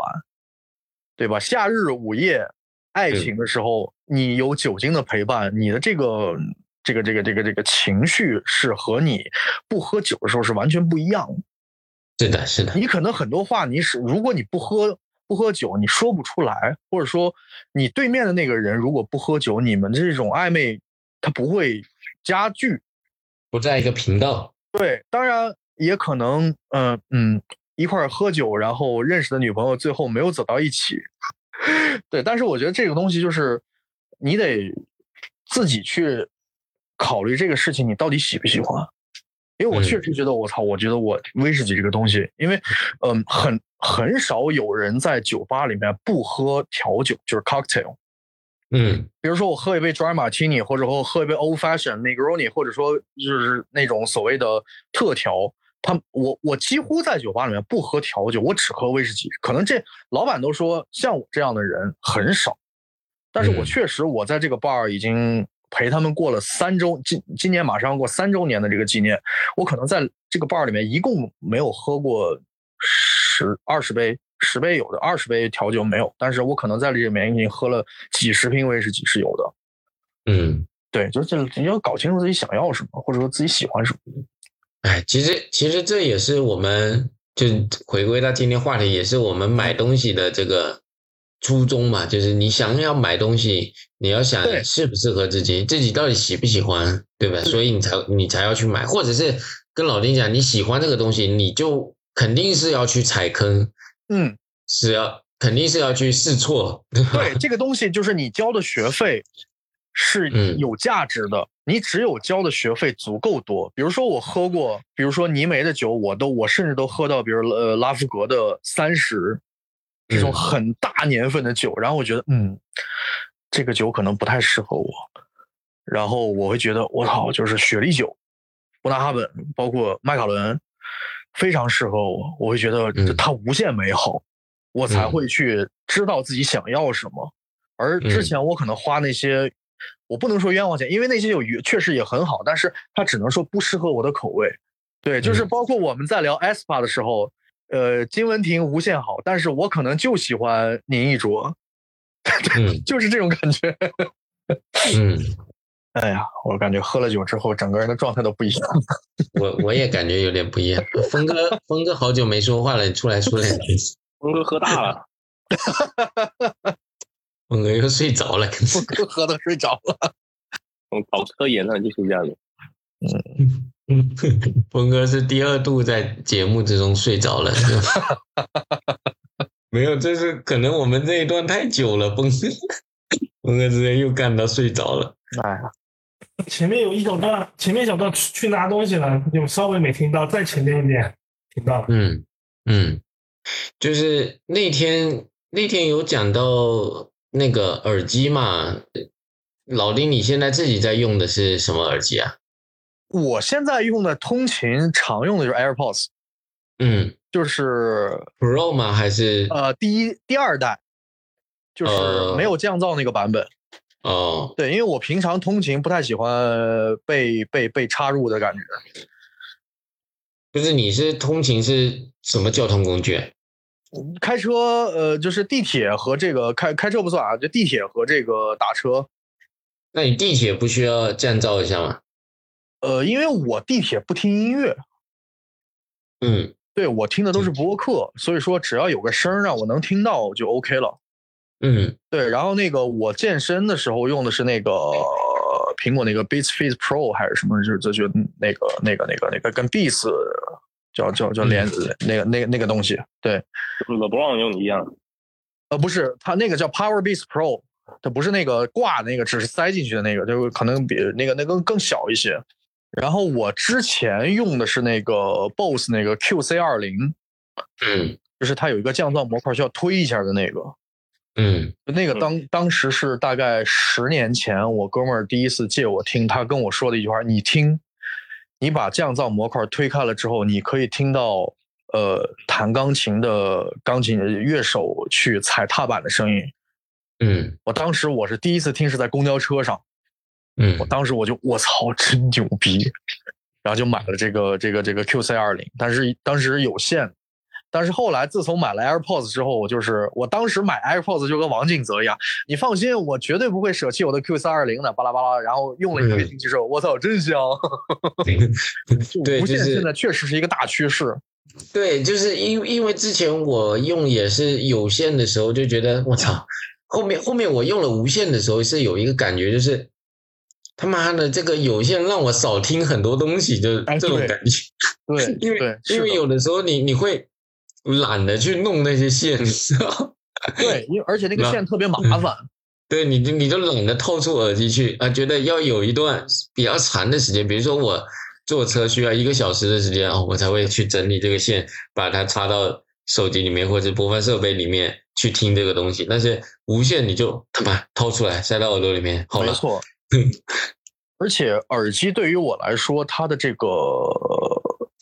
[SPEAKER 3] 对吧？夏日午夜，爱情的时候，你有酒精的陪伴，你的这个这个这个这个这个情绪是和你不喝酒的时候是完全不一样的。
[SPEAKER 4] 是的，是的，
[SPEAKER 3] 你可能很多话你是，如果你不喝不喝酒，你说不出来，或者说你对面的那个人如果不喝酒，你们这种暧昧它不会加剧。
[SPEAKER 4] 不在一个频道。
[SPEAKER 3] 对，当然也可能，嗯、嗯，一块儿喝酒，然后认识的女朋友最后没有走到一起。对，但是我觉得这个东西就是你得自己去考虑这个事情，你到底喜不喜欢。因为我确
[SPEAKER 4] 嗯
[SPEAKER 3] 实觉得，我操，我觉得我威士忌这个东西，因为，嗯，很很少有人在酒吧里面不喝调酒，就是 cocktail。
[SPEAKER 4] 嗯
[SPEAKER 3] 比如说我喝一杯 dry martini，或者说喝一杯 old fashion Negroni，或者说就是那种所谓的特调，他我我几乎在酒吧里面不喝调酒，我只喝威士忌。可能这老板都说像我这样的人很少，但是我
[SPEAKER 4] 嗯
[SPEAKER 3] 确实我在这个 bar 已经陪他们过了三周，今今年马上要过三周年的这个纪念，我可能在这个 bar 里面一共没有喝过十二十杯。十杯有的，二十杯调酒没有，但是我可能在这里面已经喝了几十瓶威士忌是有的。
[SPEAKER 4] 嗯，
[SPEAKER 3] 对，就是你要搞清楚自己想要什么，或者说自己喜欢什么。
[SPEAKER 4] 哎，其实其实这也是我们就回归到今天话题，也是我们买东西的这个初衷嘛，就是你想要买东西，你要想适不适合自己，自己到底喜不喜欢，对吧？所以你才你才要去买，或者是跟老丁讲你喜欢这个东西，你就肯定是要去踩坑，
[SPEAKER 3] 嗯，
[SPEAKER 4] 是要肯定是要去试错，对
[SPEAKER 3] 这个东西就是你交的学费是
[SPEAKER 4] 嗯
[SPEAKER 3] 有价值的，你只有交的学费足够多。比如说我喝过，比如说泥梅的酒，我都我甚至都喝到，比如呃拉夫格的三十这种
[SPEAKER 4] 嗯。
[SPEAKER 3] 很大年份的酒，然后我觉得嗯，这个酒可能不太适合我，然后我会觉得我操，就是雪莉酒、布纳哈本，包括麦卡伦，非常适合我，我会觉得
[SPEAKER 4] 嗯。
[SPEAKER 3] 它无限美好，我才
[SPEAKER 4] 嗯。
[SPEAKER 3] 会去知道自己想要什么。而之
[SPEAKER 4] 嗯。
[SPEAKER 3] 前我可能花那些，我不能说冤枉钱，因为那些有确实也很好，但是它只能说不适合我的口味。对，就是
[SPEAKER 4] 嗯。
[SPEAKER 3] 包括我们在聊 ESPA 的时候，呃，金文婷无限好，但是我可能就喜欢宁一卓，
[SPEAKER 4] 嗯
[SPEAKER 3] 就是这种感觉。
[SPEAKER 4] 嗯，
[SPEAKER 3] 哎呀，我感觉喝了酒之后，整个人的状态都不一样。
[SPEAKER 4] 我我也感觉有点不一样。峰哥，峰哥好久没说话了，你出来说两句。
[SPEAKER 5] 峰哥喝大了，
[SPEAKER 4] 峰哥又睡着了，
[SPEAKER 3] 峰哥喝的睡着了。
[SPEAKER 5] 从搞科研呢就是这样的。
[SPEAKER 4] 嗯，峰哥是第二度在节目之中睡着了，没有，这是可能我们这一段太久了，峰哥，峰哥直接又干到睡着了。
[SPEAKER 3] 哎呀，
[SPEAKER 1] 前面有一小段，前面一小段去去拿东西了，有稍微没听到，再前面一点听到了。
[SPEAKER 4] 嗯嗯，就是那天那天有讲到那个耳机嘛，老丁，你现在自己在用的是什么耳机啊？
[SPEAKER 3] 我现在用的通勤常用的就是 AirPods，
[SPEAKER 4] 嗯
[SPEAKER 3] 就是
[SPEAKER 4] ，Pro 吗？还是
[SPEAKER 3] 呃第一第二代，就是
[SPEAKER 4] 呃
[SPEAKER 3] 没有降噪那个版本。
[SPEAKER 4] 哦
[SPEAKER 3] 对，因为我平常通勤不太喜欢被被被插入的感觉。
[SPEAKER 4] 就是，你是通勤是什么交通工具？
[SPEAKER 3] 开车呃，就是地铁和这个开开车不算啊，就地铁和这个打车。
[SPEAKER 4] 那你地铁不需要降噪一下吗？
[SPEAKER 3] 呃，因为我地铁不听音乐，
[SPEAKER 4] 嗯
[SPEAKER 3] 对我听的都是播客，所以说只要有个声让我能听到就 OK 了。
[SPEAKER 4] 嗯
[SPEAKER 3] 对，然后那个我健身的时候用的是那个苹果那个 Beats Fit Pro 还是什么，就是就就那个那个那个那个跟 Beats 叫叫叫连、那个那个那个东西。对
[SPEAKER 5] ，LeBron 用的一样，
[SPEAKER 3] 呃，不是，它那个叫 Power Beats Pro，它不是那个挂的那个，只是塞进去的那个，就是可能比那个那个更更小一些。然后我之前用的是那个 BOSS 那个 QC 二零，
[SPEAKER 4] 嗯
[SPEAKER 3] 就是它有一个降噪模块需要推一下的那个。
[SPEAKER 4] 嗯
[SPEAKER 3] 那个当当时是大概十年前，我哥们儿第一次借我听，他跟我说的一句话：“你听，你把降噪模块推开了之后，你可以听到呃弹钢琴的钢琴乐手去踩踏板的声音。”
[SPEAKER 4] 嗯
[SPEAKER 3] 我当时我是第一次听，是在公交车上，
[SPEAKER 4] 嗯
[SPEAKER 3] 我当时我就我操，真牛逼，然后就买了这个这个这个 QC 二零，但是当时有限。但是后来，自从买了 AirPods 之后，我就是我当时买 AirPods 就跟王敬泽一样，你放心，我绝对不会舍弃我的 QC 二零的，巴拉巴拉。然后用了一个
[SPEAKER 4] 嗯
[SPEAKER 3] 星期之后，我操，真香！就
[SPEAKER 4] 对，
[SPEAKER 3] 无线现在确实是一个大趋势。
[SPEAKER 4] 对，就是因因为之前我用也是有线的时候，就觉得我操，后面后面我用了无线的时候是有一个感觉，就是他妈的这个有线让我少听很多东西，就这种感觉。
[SPEAKER 3] 对
[SPEAKER 4] 因为
[SPEAKER 3] 对，
[SPEAKER 4] 因为有的时候你你会懒得去弄那些线，你知道？
[SPEAKER 3] 对，因为而且那个线特别麻烦。
[SPEAKER 4] 对，你就你就懒得套出耳机去啊，觉得要有一段比较长的时间，比如说我坐车需要一个小时的时间哦，我才会去整理这个线，把它插到手机里面或者播放设备里面去听这个东西。但是无线你就他妈掏出来塞到耳朵里面，好了，
[SPEAKER 3] 没错。而且耳机对于我来说，它的这个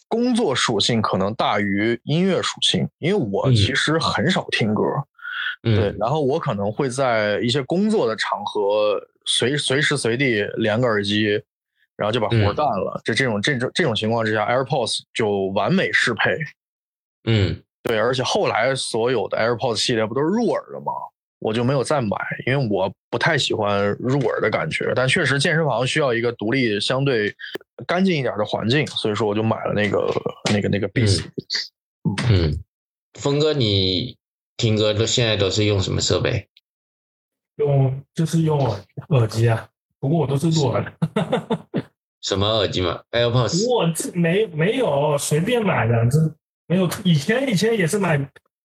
[SPEAKER 3] 工作属性可能大于音乐属性，因为我
[SPEAKER 4] 嗯
[SPEAKER 3] 其实很少听歌，对，
[SPEAKER 4] 嗯
[SPEAKER 3] 然后我可能会在一些工作的场合随随时随地连个耳机，然后就把活干了。这这种这种这种情况之下，AirPods 就完美适配。
[SPEAKER 4] 嗯
[SPEAKER 3] 对，而且后来所有的 AirPods 系列不都是入耳的吗？我就没有再买，因为我不太喜欢入耳的感觉。但确实健身房需要一个独立、相对干净一点的环境，所以说我就买了那个、那个、那个 Beats。
[SPEAKER 4] 嗯，峰哥，你听歌都现在都是用什么设备？
[SPEAKER 1] 用就是用耳机啊，不过我都是入耳的。
[SPEAKER 4] 什么耳机嘛？AirPods。
[SPEAKER 1] 我这没没有随便买的，这没有。以前以前也是买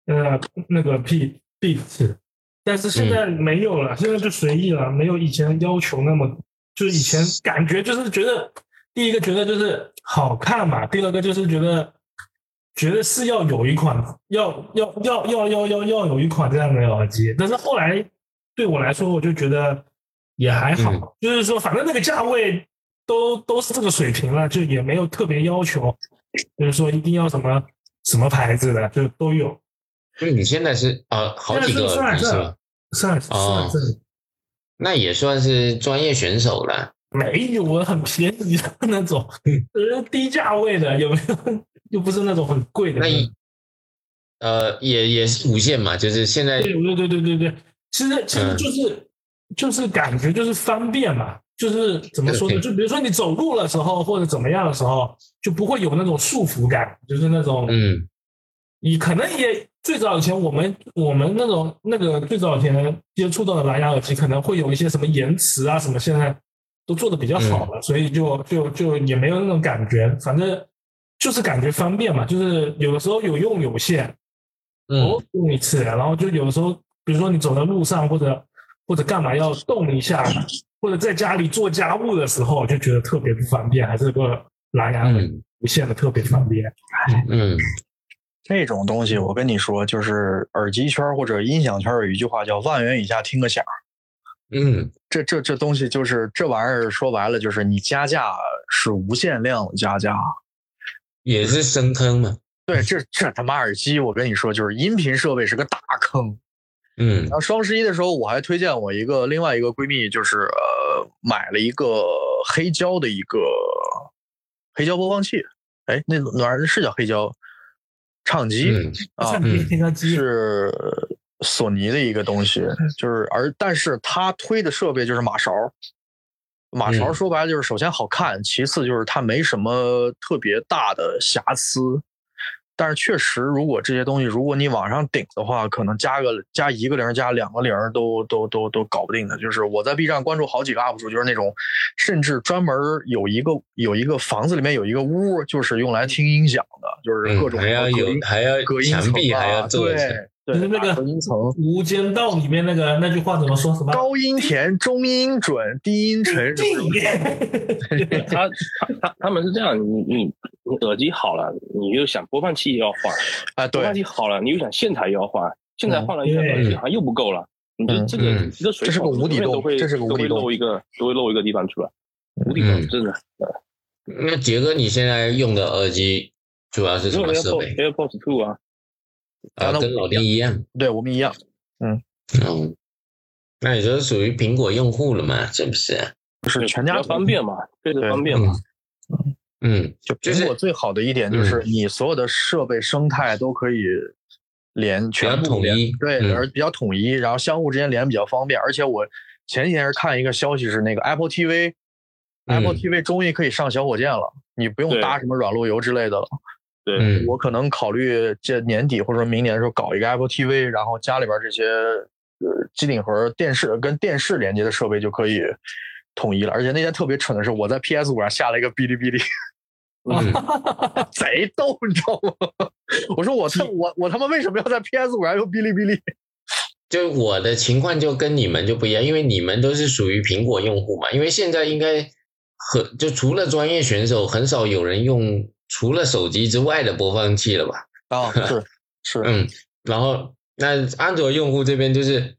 [SPEAKER 1] 呃那个 P Beats，但是现在没有了，现在就随意了，没有以前要求那么，就是以前感觉就是觉得第一个觉得就是好看嘛，第二个就是觉得觉得是要有一款要要要要要要要有一款这样的耳机，但是后来对我来说，我就觉得也还好，
[SPEAKER 4] 嗯。
[SPEAKER 1] 就是说反正那个价位都都是这个水平了，就也没有特别要求，就是说一定要什么什么牌子的，就都有。
[SPEAKER 4] 就是你现在是啊，好几个
[SPEAKER 1] 是
[SPEAKER 4] 是吧？
[SPEAKER 1] 算是
[SPEAKER 4] 哦
[SPEAKER 1] 算是
[SPEAKER 4] 那也算是专业选手了。
[SPEAKER 1] 没有，我很便宜的那种，呃，低价位的有没有？又不是那种很贵的。
[SPEAKER 4] 那一呃，也也是无线嘛，就是现在
[SPEAKER 1] 对对对对对对，其实其实
[SPEAKER 4] 嗯
[SPEAKER 1] 就是、就是感觉就是方便嘛，就是怎么说呢？就比如说你走路的时候或者怎么样的时候，就不会有那种束缚感，就是那种
[SPEAKER 4] 嗯
[SPEAKER 1] 你可能也最早以前我们我们那种那个最早以前接触到的蓝牙耳机，可能会有一些什么延迟啊什么，现在都做的比较好了，所以就就就也没有那种感觉，反正就是感觉方便嘛，就是有的时候有用有限，偶
[SPEAKER 4] 嗯
[SPEAKER 1] 尔用一次，然后就有的时候，比如说你走在路上或者或者干嘛要动一下，或者在家里做家务的时候，就觉得特别不方便，还是个蓝牙耳
[SPEAKER 4] 嗯。
[SPEAKER 1] 无线的特别方便。
[SPEAKER 4] 嗯
[SPEAKER 3] 这种东西，我跟你说，就是耳机圈或者音响圈有一句话叫“万元以下听个响”。
[SPEAKER 4] 嗯
[SPEAKER 3] 这这这东西就是这玩意儿，说白了就是你加价是无限量加价。
[SPEAKER 4] 也是深坑嘛。
[SPEAKER 3] 对，这这他妈耳机，我跟你说，就是音频设备是个大坑。
[SPEAKER 4] 嗯
[SPEAKER 3] 然后双十一的时候，我还推荐我一个另外一个闺蜜，就是呃买了一个黑胶的一个黑胶播放器。哎，那玩意儿是叫黑胶？唱机
[SPEAKER 4] 嗯
[SPEAKER 3] 啊，是索尼的一个东西，就是而但是它推的设备就是马勺，马勺
[SPEAKER 4] 嗯
[SPEAKER 3] 说白了就是首先好看，其次就是它没什么特别大的瑕疵。但是确实，如果这些东西，如果你往上顶的话，可能加个加一个零儿加两个零儿都都都都搞不定的。就是我在 B 站关注好几个 UP 主，就是那种甚至专门有一个有一个房子里面有一个屋，就是用来听音响的，就是各种
[SPEAKER 4] 嗯还要
[SPEAKER 3] 隔音
[SPEAKER 4] 有还要
[SPEAKER 3] 隔音层
[SPEAKER 4] 墙壁还
[SPEAKER 3] 啊
[SPEAKER 4] 要做
[SPEAKER 1] 就是那个
[SPEAKER 3] 音层。
[SPEAKER 1] 《无间道》里面那个那句话怎么说？什么？
[SPEAKER 3] 高音甜，中音准，低音沉，是不是
[SPEAKER 5] 他他他他们是这样，你你你耳机好了，你又想播放器也要换，
[SPEAKER 3] 啊，
[SPEAKER 5] 播放
[SPEAKER 3] 对，
[SPEAKER 5] 器好了，你又想线材也要换，线材
[SPEAKER 3] 嗯
[SPEAKER 5] 换了，又想耳机好像又不够了。你就这个
[SPEAKER 4] 嗯
[SPEAKER 5] 一个水
[SPEAKER 3] 这是个
[SPEAKER 5] 桶
[SPEAKER 3] 无底洞
[SPEAKER 5] 永远都会
[SPEAKER 3] 这是个无
[SPEAKER 5] 都会
[SPEAKER 3] 底洞
[SPEAKER 5] 漏一个都会漏一个地方出来，无底
[SPEAKER 4] 嗯
[SPEAKER 5] 洞真的。
[SPEAKER 4] 那杰哥，你现在用的耳机主要是什么设备
[SPEAKER 5] ？AirPods Two 啊，
[SPEAKER 4] 啊，
[SPEAKER 3] 那
[SPEAKER 4] 跟老丁一样。
[SPEAKER 3] 对我们一样，
[SPEAKER 4] 嗯，那你就是属于苹果用户了嘛？是不是？
[SPEAKER 3] 就是全家
[SPEAKER 5] 比较方便嘛，对着
[SPEAKER 3] 对
[SPEAKER 5] 方便嘛。
[SPEAKER 4] 嗯，
[SPEAKER 3] 就
[SPEAKER 4] 就
[SPEAKER 3] 苹果最好的一点就是你所有的设备生态都可以连全部连
[SPEAKER 4] 统一
[SPEAKER 3] 对，
[SPEAKER 4] 嗯
[SPEAKER 3] 而比较统一，然后相互之间连比较方便。而且我前几天是看一个消息，是那个 Apple TV。Apple
[SPEAKER 4] 嗯
[SPEAKER 3] TV 终于可以上小火箭了，你不用搭什么软路由之类的了。
[SPEAKER 5] 对，
[SPEAKER 4] 嗯
[SPEAKER 3] 我可能考虑这年底或者说明年的时候搞一个 Apple TV，然后家里边这些呃机顶盒、电视跟电视连接的设备就可以统一了。而且那天特别蠢的是，我在 PS 五上下了一个哔哩哔哩，
[SPEAKER 4] 嗯
[SPEAKER 3] 贼逗，你知道吗？我说我他我我他妈为什么要在 PS 五上用哔哩哔哩？
[SPEAKER 4] 就我的情况就跟你们就不一样，因为你们都是属于苹果用户嘛。因为现在应该很就除了专业选手，很少有人用除了手机之外的播放器了吧？
[SPEAKER 3] 啊，是是，
[SPEAKER 4] 嗯，然后那安卓用户这边就是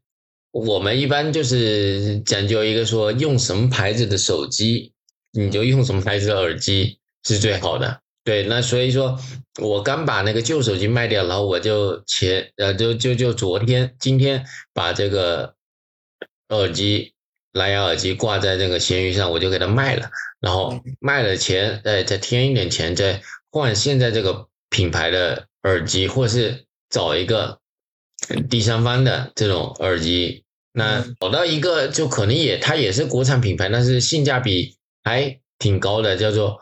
[SPEAKER 4] 我们一般就是讲究一个说用什么牌子的手机，你就用什么牌子的耳机是最好的。对，那所以说我刚把那个旧手机卖掉，然后我就前呃就就就昨天今天把这个耳机蓝牙耳机挂在这个闲鱼上，我就给它卖了，然后卖了钱，再再添一点钱，再换现在这个品牌的耳机，或是找一个第三方的这种耳机。那找到一个就可能也它也是国产品牌，但是性价比还挺高的，叫做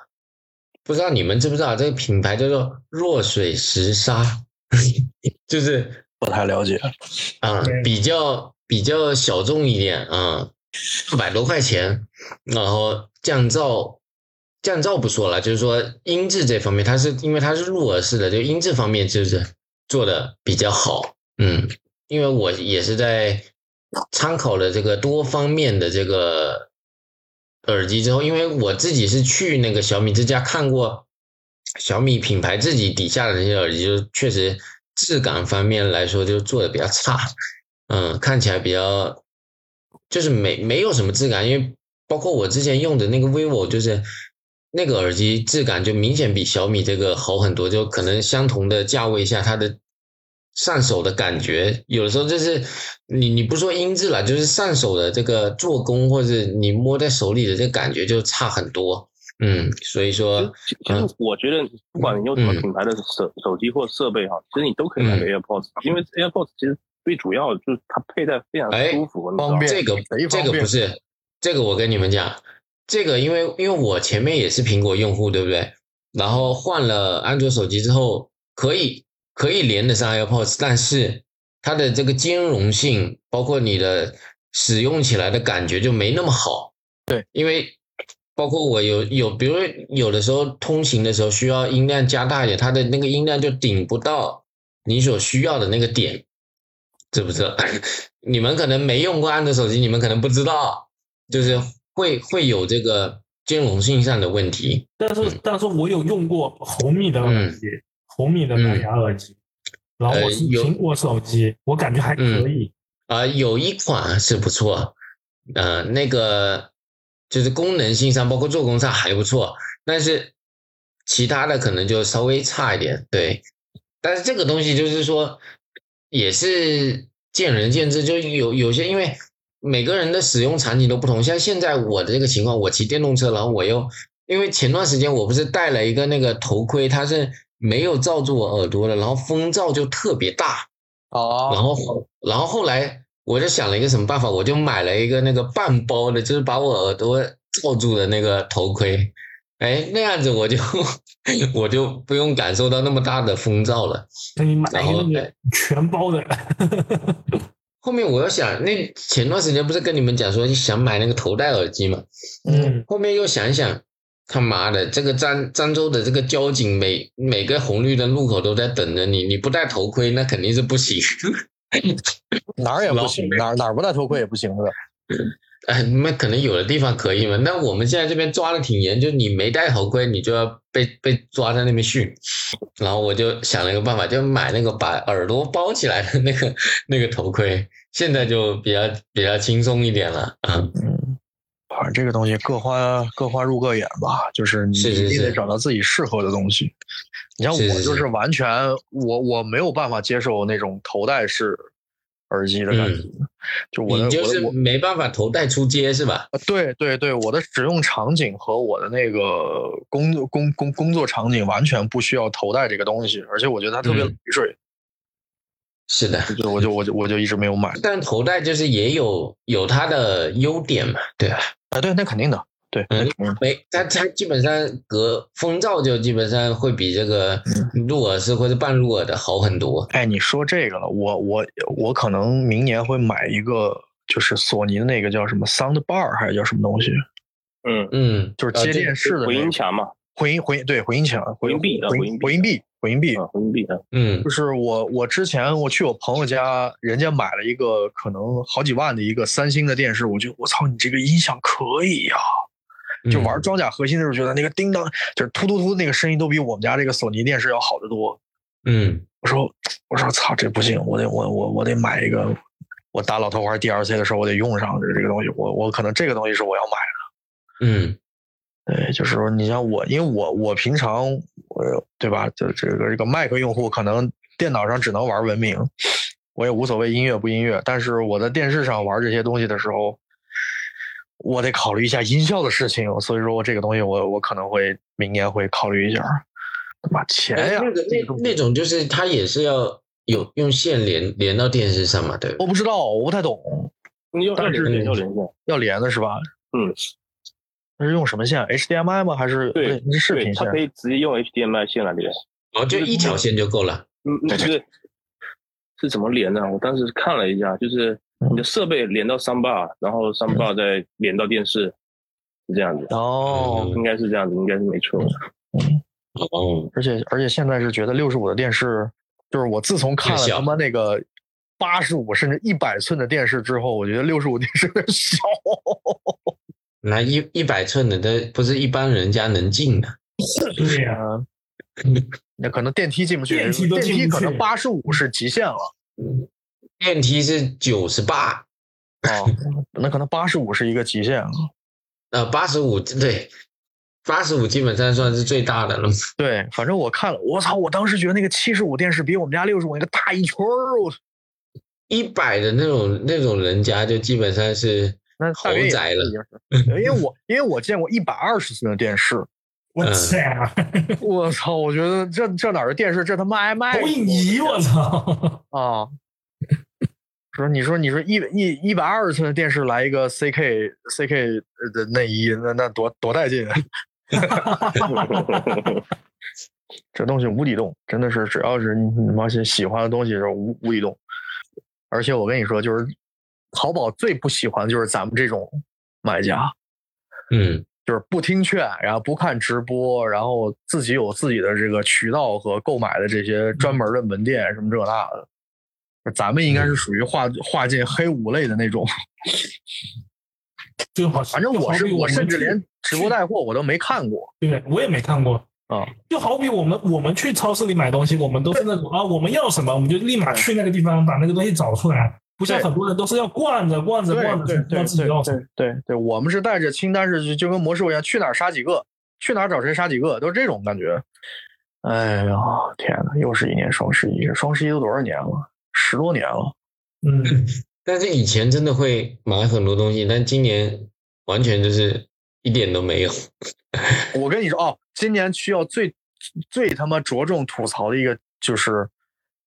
[SPEAKER 4] 不知道你们知不知道这个品牌叫做弱水石沙，就是
[SPEAKER 3] 不太了解。
[SPEAKER 4] 啊、
[SPEAKER 1] 对。
[SPEAKER 4] 比较比较小众一点啊，四百多块钱，然后降噪降噪不说了，就是说音质这方面，它是因为它是入耳式的，就音质方面就是做的比较好，嗯，因为我也是在参考了这个多方面的这个耳机之后，因为我自己是去那个小米之家看过小米品牌自己底下的那些耳机，就确实质感方面来说就做的比较差，嗯，看起来比较就是没没有什么质感，因为包括我之前用的那个 vivo，就是那个耳机质感就明显比小米这个好很多，就可能相同的价位下，它的上手的感觉，有的时候就是你你不说音质了，就是上手的这个做工，或者你摸在手里的这个感觉就差很多。嗯，所以说，
[SPEAKER 5] 其其实我觉得，不管你用什么品牌的手手机或设备哈，其实你都可以买个 AirPods，因为 AirPods 其实最主要就是它佩戴非常
[SPEAKER 4] 哎
[SPEAKER 5] 舒服，
[SPEAKER 3] 方便
[SPEAKER 4] 这个这个不是，这个我跟你们讲，这个因为因为我前面也是苹果用户，对不对？然后换了安卓手机之后，可以可以连得上 AirPods，但是它的这个兼容性，包括你的使用起来的感觉就没那么好。
[SPEAKER 3] 对，
[SPEAKER 4] 因为包括我有有，比如有的时候通行的时候需要音量加大一点，它的那个音量就顶不到你所需要的那个点，知不知道？你们可能没用过安卓手机，你们可能不知道，就是会会有这个兼容性上的问题。
[SPEAKER 1] 但是但是我有用过红米的耳机，红米的蓝牙耳机，然后我是苹果手机，我感觉还可以。
[SPEAKER 4] 啊、有一款是不错，呃，那个就是功能性上，包括做工上还不错，但是其他的可能就稍微差一点。对，但是这个东西就是说，也是见仁见智，就有有些因为每个人的使用场景都不同，像现在我的这个情况，我骑电动车，然后我又因为前段时间我不是戴了一个那个头盔，它是没有罩住我耳朵的，然后风罩就特别大哦，然
[SPEAKER 3] 啊，
[SPEAKER 4] 后然后后来我就想了一个什么办法，我就买了一个那个半包的，就是把我耳朵罩住的那个头盔。哎，那样子我就 我就不用感受到那么大的风噪了。
[SPEAKER 1] 那你买
[SPEAKER 4] 然后
[SPEAKER 1] 一个那个全包的，
[SPEAKER 4] 后面我又想，那前段时间不是跟你们讲说想买那个头戴耳机嘛？
[SPEAKER 1] 嗯，
[SPEAKER 4] 后面又想想，他妈的，这个漳漳州的这个交警每每个红绿灯路口都在等着你，你不戴头盔那肯定是不行。
[SPEAKER 3] 哪儿也不行，哪儿哪儿不戴头盔也不行的。
[SPEAKER 4] 哎，那可能有的地方可以嘛？那我们现在这边抓的挺严，就你没戴头盔，你就要被被抓在那边训。然后我就想了一个办法，就买那个把耳朵包起来的那个 那个头盔，现在就比较比较轻松一点了啊。
[SPEAKER 3] 嗯，反正这个东西各花各花入各眼吧，就是你得找到自己适合的东西。你像我就是是完全我我没有办法接受那种头戴式耳机的感觉，就我的
[SPEAKER 4] 嗯你就是没办法头戴出街是吧？
[SPEAKER 3] 呃对对对，我的使用场景和我的那个工作工工工作场景完全不需要头戴这个东西，而且我觉得它特别
[SPEAKER 4] 嗯
[SPEAKER 3] 累赘，
[SPEAKER 4] 是的，
[SPEAKER 3] 就我就我就我就一直没有买。
[SPEAKER 4] 但头戴就是也有有它的优点嘛，对吧？
[SPEAKER 3] 啊，对，那肯定的，对，那
[SPEAKER 4] 嗯
[SPEAKER 3] 肯定的。
[SPEAKER 4] 没，它它基本上隔风噪就基本上会比这个入耳式或者半入耳的好很多。
[SPEAKER 3] 哎，你说这个了，我我我可能明年会买一个，就是索尼的那个叫什么 Sound Bar 还是叫什么东西，
[SPEAKER 5] 嗯，
[SPEAKER 4] 嗯，
[SPEAKER 3] 就是接电视的、那个
[SPEAKER 5] 回音墙嘛，
[SPEAKER 3] 回音回音对回音墙、
[SPEAKER 5] 回音壁啊
[SPEAKER 3] 回
[SPEAKER 5] 回音壁
[SPEAKER 3] 回音壁、回音壁。
[SPEAKER 5] 啊，回音壁啊，
[SPEAKER 4] 嗯
[SPEAKER 3] 就是我我之前我去我朋友家，人家买了一个可能好几万的一个三星的电视，我觉得我操，你这个音响可以呀、就玩装甲核心的时候，觉得那个叮当就是突突突那个声音都比我们家这个索尼电视要好得多。
[SPEAKER 4] 嗯
[SPEAKER 3] 我说我说操，这不行，我得我我我得买一个，我打老头环 DLC 的时候我得用上这这个东西，我我可能这个东西是我要买的。
[SPEAKER 4] 嗯
[SPEAKER 3] 对，就是说你像我，因为我我平常我对吧，就这个这个 Mac 用户可能电脑上只能玩文明，我也无所谓音乐不音乐，但是我在电视上玩这些东西的时候，我得考虑一下音效的事情，所以说我这个东西我我可能会明年会考虑一下。他妈钱呀，
[SPEAKER 4] 哎那个那那种就是它也是要有用线连连到电视上嘛，对吧？
[SPEAKER 3] 我不知道，我不太懂，
[SPEAKER 5] 你要要
[SPEAKER 3] 但是
[SPEAKER 5] 连线，要连线，
[SPEAKER 3] 要连的是吧？
[SPEAKER 5] 嗯，
[SPEAKER 3] 那是用什么线？HDMI 吗？还是
[SPEAKER 5] 对
[SPEAKER 3] 视，频线
[SPEAKER 5] 它可？以直接用 HDMI 线来连，
[SPEAKER 4] 哦，就一条线就够了。
[SPEAKER 5] 嗯，
[SPEAKER 3] 对对
[SPEAKER 5] 是是怎么连的？我当时看了一下，就是你的设备连到 Soundbar，然后 Soundbar 再连到电视，是这样子，
[SPEAKER 3] 哦，
[SPEAKER 5] 应该是这样子，应该是没错。
[SPEAKER 4] 哦，
[SPEAKER 3] 而且而且现在是觉得六十五的电视，就是我自从看了他妈那个八十五甚至一百寸的电视之后，我觉得六十五电视有点小。
[SPEAKER 4] 那一一百寸的，这不是一般人家能进的。
[SPEAKER 1] 对呀、
[SPEAKER 3] 那可能电梯进不去，
[SPEAKER 1] 电梯都进不去
[SPEAKER 3] 可能八十五是极限了
[SPEAKER 4] 电梯是九十八，
[SPEAKER 3] 啊，那可能八十五是一个极限啊。
[SPEAKER 4] 呃，八十五对，八十五基本上算是最大的了。
[SPEAKER 3] 对，反正我看了，我操！我当时觉得那个七十五电视比我们家六十五那个大一圈儿，我
[SPEAKER 4] 一百的那种那种人家就基本上是豪宅了。
[SPEAKER 3] 因为我因为我见过一百二十寸的电视，
[SPEAKER 1] 我天啊！
[SPEAKER 3] 我操！我觉得这这哪是电视，这他妈 IMAX
[SPEAKER 1] 投影仪，我操！
[SPEAKER 3] 啊！说你说你说一一一百二十寸的电视来一个 CK CK 的内衣，那那多多带劲！啊 这东西无底洞，真的是只要是你你妈是喜欢的东西是无无底洞。而且我跟你说，就是淘宝最不喜欢的就是咱们这种买家，
[SPEAKER 4] 嗯，
[SPEAKER 3] 就是不听劝，然后不看直播，然后自己有自己的这个渠道和购买的这些专门的门店什么这那的。咱们应该是属于划划进黑五类的那种，
[SPEAKER 1] 就好，
[SPEAKER 3] 反正我是我甚至连直播带货我都没看过
[SPEAKER 1] 对，我也没看过。
[SPEAKER 3] 啊。
[SPEAKER 1] 就好比我们我们去超市里买东西，我们都是那种啊，我们要什么我们就立马去那个地方把那个东西找出来，不像很多人都是要惯着惯着
[SPEAKER 3] 对
[SPEAKER 1] 惯着自己。
[SPEAKER 3] 对对对，我们是带着清单是就就跟魔兽一样，去哪儿杀几个，去哪儿找谁杀几个，都是这种感觉。哎呀，天哪，又是一年双十一，双十一都多少年了？十多年了。
[SPEAKER 1] 嗯，
[SPEAKER 4] 但是以前真的会买很多东西，但今年完全就是一点都没有。
[SPEAKER 3] 我跟你说哦，今年需要最最他妈着重吐槽的一个就是，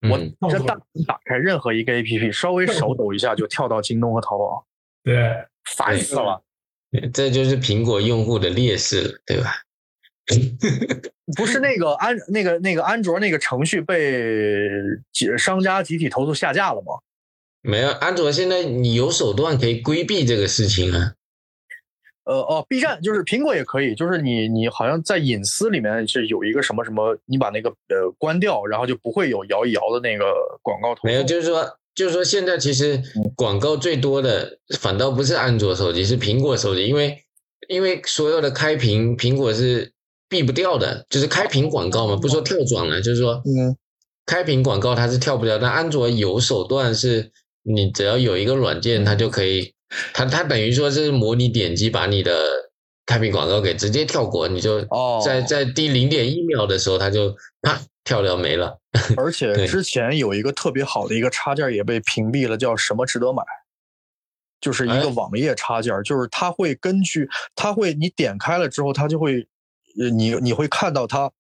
[SPEAKER 3] 我
[SPEAKER 4] 嗯
[SPEAKER 3] 真大打开任何一个 A P P，稍微手抖一下就跳到京东和淘宝，
[SPEAKER 1] 对，
[SPEAKER 3] 烦死了。
[SPEAKER 4] 这就是苹果用户的劣势了，对吧？
[SPEAKER 3] 不是那个安那个那个安卓那个程序被集商家集体投诉下架了吗？
[SPEAKER 4] 没有，安卓现在你有手段可以规避这个事情啊。
[SPEAKER 3] 呃哦，B 站就是苹果也可以，就是你你好像在隐私里面是有一个什么什么，你把那个呃关掉，然后就不会有摇一摇的那个广告投。
[SPEAKER 4] 没有，就是说，就是说，现在其实广告最多的反倒不是安卓手机，是苹果手机，因为因为所有的开屏，苹果是避不掉的，就是开屏广告嘛，不说跳转了，就是说，
[SPEAKER 3] 嗯，
[SPEAKER 4] 开屏广告它是跳不掉，但安卓有手段是，你只要有一个软件，它就可以，它它等于说是模拟点击，把你的开屏广告给直接跳过，你就
[SPEAKER 3] 哦。
[SPEAKER 4] 在在第零点一秒的时候，它就啪跳掉没了。
[SPEAKER 3] 而且 之前有一个特别好的一个插件也被屏蔽了，叫什么值得买？就是一
[SPEAKER 4] 哎。
[SPEAKER 3] 个网页插件，就是它会根据它会你点开了之后，它就会呃你你会看到它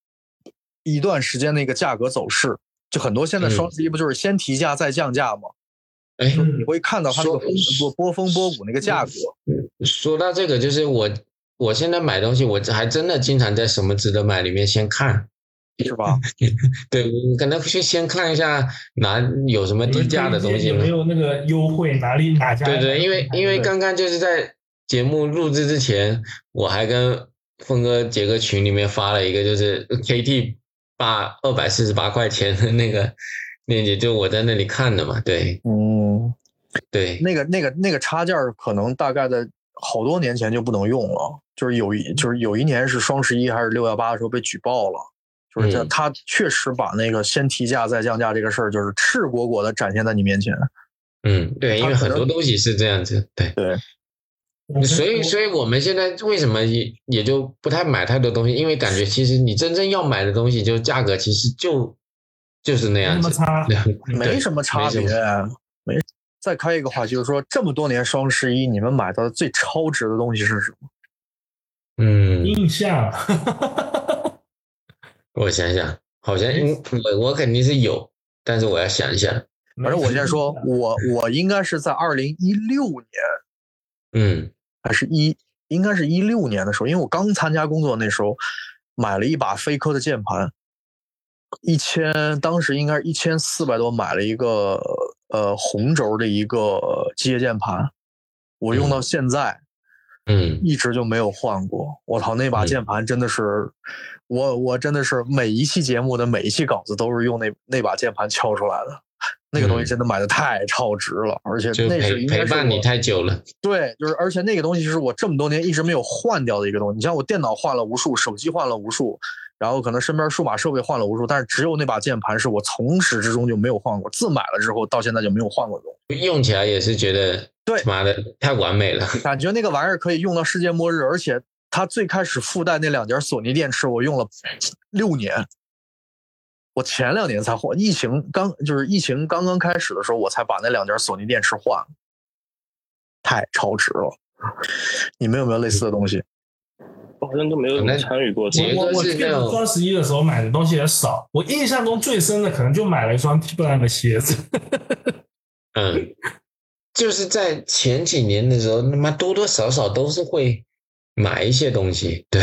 [SPEAKER 3] 一段时间的一个价格走势。就很多现在
[SPEAKER 4] 嗯
[SPEAKER 3] 双十一不就是先提价再降价吗？
[SPEAKER 4] 哎，
[SPEAKER 3] 你会看到它那个波波峰波谷那个价格。
[SPEAKER 4] 说到这个，就是我我现在买东西，我还真的经常在什么值得买里面先看，
[SPEAKER 3] 是吧？
[SPEAKER 4] 对，我可能去先看一下哪有什么低价的东西
[SPEAKER 1] 有没。有那个优惠？哪里哪家？
[SPEAKER 4] 对对，因为因为刚刚就是在节目录制之前，我还跟峰哥杰哥群里面发了一个，就是 KT 八二百四十八块钱的那个 链接，就我在那里看的嘛。对
[SPEAKER 3] 嗯，
[SPEAKER 4] 对，
[SPEAKER 3] 那个那个那个插件儿可能大概在好多年前就不能用了，就是有一就是有一年是双十一还是六幺八的时候被举报了，就是他确实把那个先提价再降价这个事儿，就是赤果果的展现在你面前。
[SPEAKER 4] 嗯，对，因为很多东西是这样子，对。
[SPEAKER 3] 对，
[SPEAKER 1] 我
[SPEAKER 4] 所以，所以我们现在为什么也也就不太买太多东西？因为感觉其实你真正要买的东西，就价格其实就就是那样子，
[SPEAKER 1] 那么差。
[SPEAKER 3] 没什么差别
[SPEAKER 4] 没什。
[SPEAKER 3] 没。再开一个话题，就是说这么多年双十一，你们买到的最超值的东西是什么？
[SPEAKER 4] 嗯，
[SPEAKER 1] 印象，
[SPEAKER 4] 我想想，好像我我肯定是有，但是我要想一下。
[SPEAKER 3] 反正我先说，我我应该是在二零一六年
[SPEAKER 4] 嗯
[SPEAKER 3] 还是一，应该是一六年的时候，因为我刚参加工作那时候，买了一把飞科的键盘，一千，当时应该是一千四百多买了一个呃红轴的一个机械键盘，我用到现在、
[SPEAKER 4] 嗯
[SPEAKER 3] 一直就没有换过。我操，那把
[SPEAKER 4] 嗯
[SPEAKER 3] 键盘真的是，我我真的是每一期节目的每一期稿子都是用那那把键盘敲出来的。那个东西
[SPEAKER 4] 嗯
[SPEAKER 3] 真的买的太超值了，而且那是
[SPEAKER 4] 陪伴你太久了。
[SPEAKER 3] 对，就是而且那个东西是我这么多年一直没有换掉的一个东西。你像我电脑换了无数，手机换了无数，然后可能身边数码设备换了无数，但是只有那把键盘是我从始至终就没有换过，自买了之后到现在就没有换过的东西。
[SPEAKER 4] 用起来也是觉得，
[SPEAKER 3] 对
[SPEAKER 4] 妈的太完美了。
[SPEAKER 3] 感觉那个玩意儿可以用到世界末日，而且它最开始附带那两节索尼电池，我用了六年。我前两年才换，疫情刚就是疫情刚刚开始的时候，我才把那两节索尼电池换了，太超值了。你们有没有类似的东西？
[SPEAKER 5] 我好像都没有怎么参与过。
[SPEAKER 1] 我我我记
[SPEAKER 4] 是那种
[SPEAKER 1] 得双十一的时候买的东西也少，我印象中最深的可能就买了一双 Timberland 的鞋子。
[SPEAKER 4] 嗯，就是在前几年的时候，他妈多多少少都是会买一些东西，对。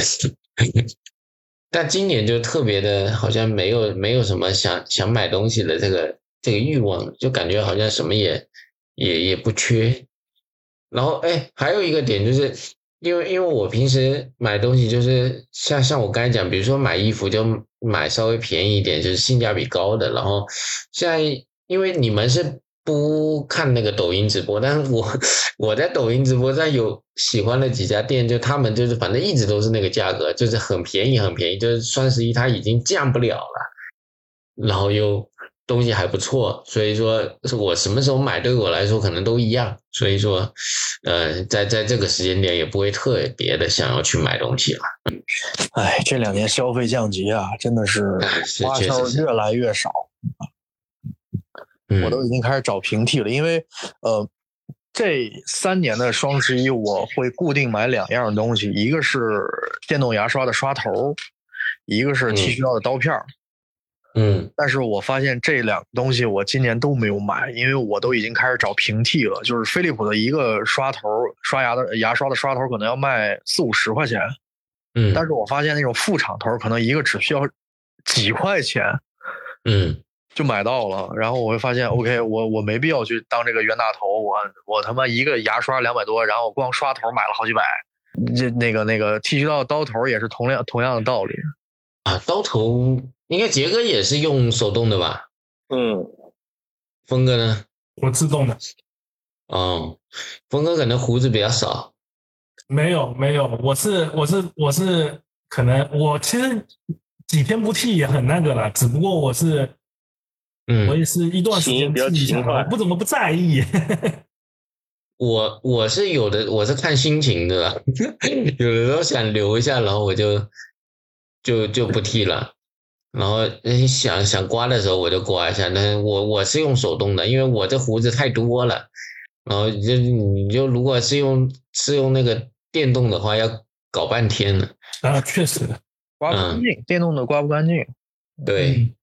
[SPEAKER 4] 但今年就特别的，好像没有没有什么想想买东西的这个这个欲望，就感觉好像什么也也也不缺。然后哎，还有一个点就是，因为因为我平时买东西就是像像我刚才讲，比如说买衣服就买稍微便宜一点，就是性价比高的。然后现在因为你们是不看那个抖音直播，但是我 我在抖音直播上有喜欢的几家店，就他们就是反正一直都是那个价格，就是很便宜很便宜，就是双十一它已经降不了了，然后又东西还不错，所以说是我什么时候买对我来说可能都一样，所以说呃在在这个时间点也不会特别的想要去买东西了。
[SPEAKER 3] 哎，这两年消费降级啊，真的是花销越来越少。
[SPEAKER 4] 嗯，
[SPEAKER 3] 我都已经开始找平替了，因为呃，这三年的双十一我会固定买两样东西，一个是电动牙刷的刷头，一个是
[SPEAKER 4] 嗯。
[SPEAKER 3] 剃须刀的刀片儿。
[SPEAKER 4] 嗯。
[SPEAKER 3] 但是我发现这两个东西我今年都没有买，因为我都已经开始找平替了。就是飞利浦的一个刷头刷牙的牙刷的刷头可能要卖四五十块钱，
[SPEAKER 4] 嗯。
[SPEAKER 3] 但是我发现那种副厂头可能一个只需要几块钱。
[SPEAKER 4] 嗯
[SPEAKER 3] 就买到了。然后我会发现，OK，我我没必要去当这个冤大头，我我他妈一个牙刷两百多，然后光刷头买了好几百。这那个那个剃须刀刀头也是同样同样的道理。
[SPEAKER 4] 啊，刀头应该杰哥也是用手动的吧？
[SPEAKER 5] 嗯，
[SPEAKER 4] 峰哥呢？
[SPEAKER 1] 我自动的，
[SPEAKER 4] 哦，峰哥可能胡子比较少。
[SPEAKER 1] 没有没有，我是我是我是可能我其实几天不剃也很那个了，只不过我是我
[SPEAKER 4] 嗯，
[SPEAKER 1] 也是一段时间不怎么不在意。
[SPEAKER 4] 我我是有的，我是看心情的啦，有的时候想留一下，然后我就就就不剃了。然后想想刮的时候我就刮一下，但是我我是用手动的，因为我这胡子太多了。然后就你就如果是用是用那个电动的话，要搞半天呢。
[SPEAKER 1] 啊，确实，
[SPEAKER 3] 刮不干净，电动的刮不干净。
[SPEAKER 4] 对，
[SPEAKER 1] 嗯，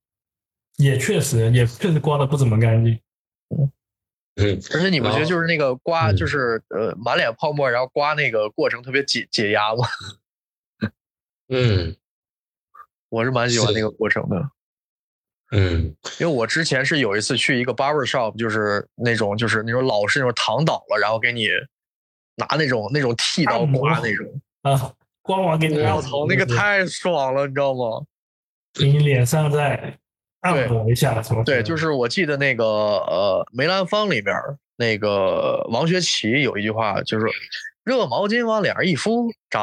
[SPEAKER 1] 也确实也确实刮的不怎么干净。
[SPEAKER 4] 嗯，
[SPEAKER 3] 而且你不觉得就是那个刮，
[SPEAKER 4] 嗯。
[SPEAKER 3] 就是呃满脸泡沫，然后刮那个过程特别解解压吗？
[SPEAKER 4] 嗯。
[SPEAKER 3] 我是蛮喜欢那个过程的，
[SPEAKER 4] 嗯。
[SPEAKER 3] 因为我之前是有一次去一个 barber shop，就是那种就是那种老式那种躺倒了，然后给你拿那种那种剃刀刮那种，
[SPEAKER 1] 啊，刮完给你
[SPEAKER 3] 我操，那个太爽了，你知道吗？
[SPEAKER 1] 给你脸上再按摩一下什么
[SPEAKER 3] 对，就是我记得那个呃梅兰芳里面那个王学圻有一句话，就是热毛巾往脸上一敷，着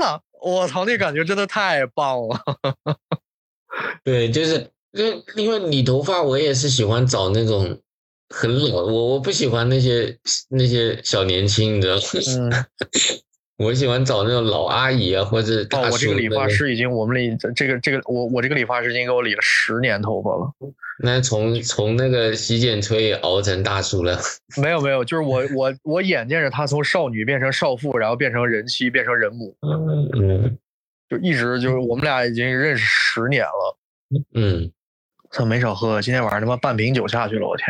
[SPEAKER 3] 了。我操，那感觉真的太棒了。
[SPEAKER 4] 对，就是因为因为理头发，我也是喜欢找那种很老，我我不喜欢那些那些小年轻，你知道吗？
[SPEAKER 3] 嗯，
[SPEAKER 4] 我喜欢找那种老阿姨啊，或者大
[SPEAKER 3] 哦，我这个理发，师已经，我们理这个这个我我这个理发师已经给我理了十年头发了。
[SPEAKER 4] 那从从那个洗剪吹也熬成大叔了。
[SPEAKER 3] 没有没有，就是我我我眼见着他从少女变成少妇，然后变成人妻，变成人母，
[SPEAKER 4] 嗯
[SPEAKER 3] 就一直就是我们俩已经认识十年了。
[SPEAKER 4] 嗯，
[SPEAKER 3] 他，没少喝，今天晚上他妈半瓶酒下去了，我天！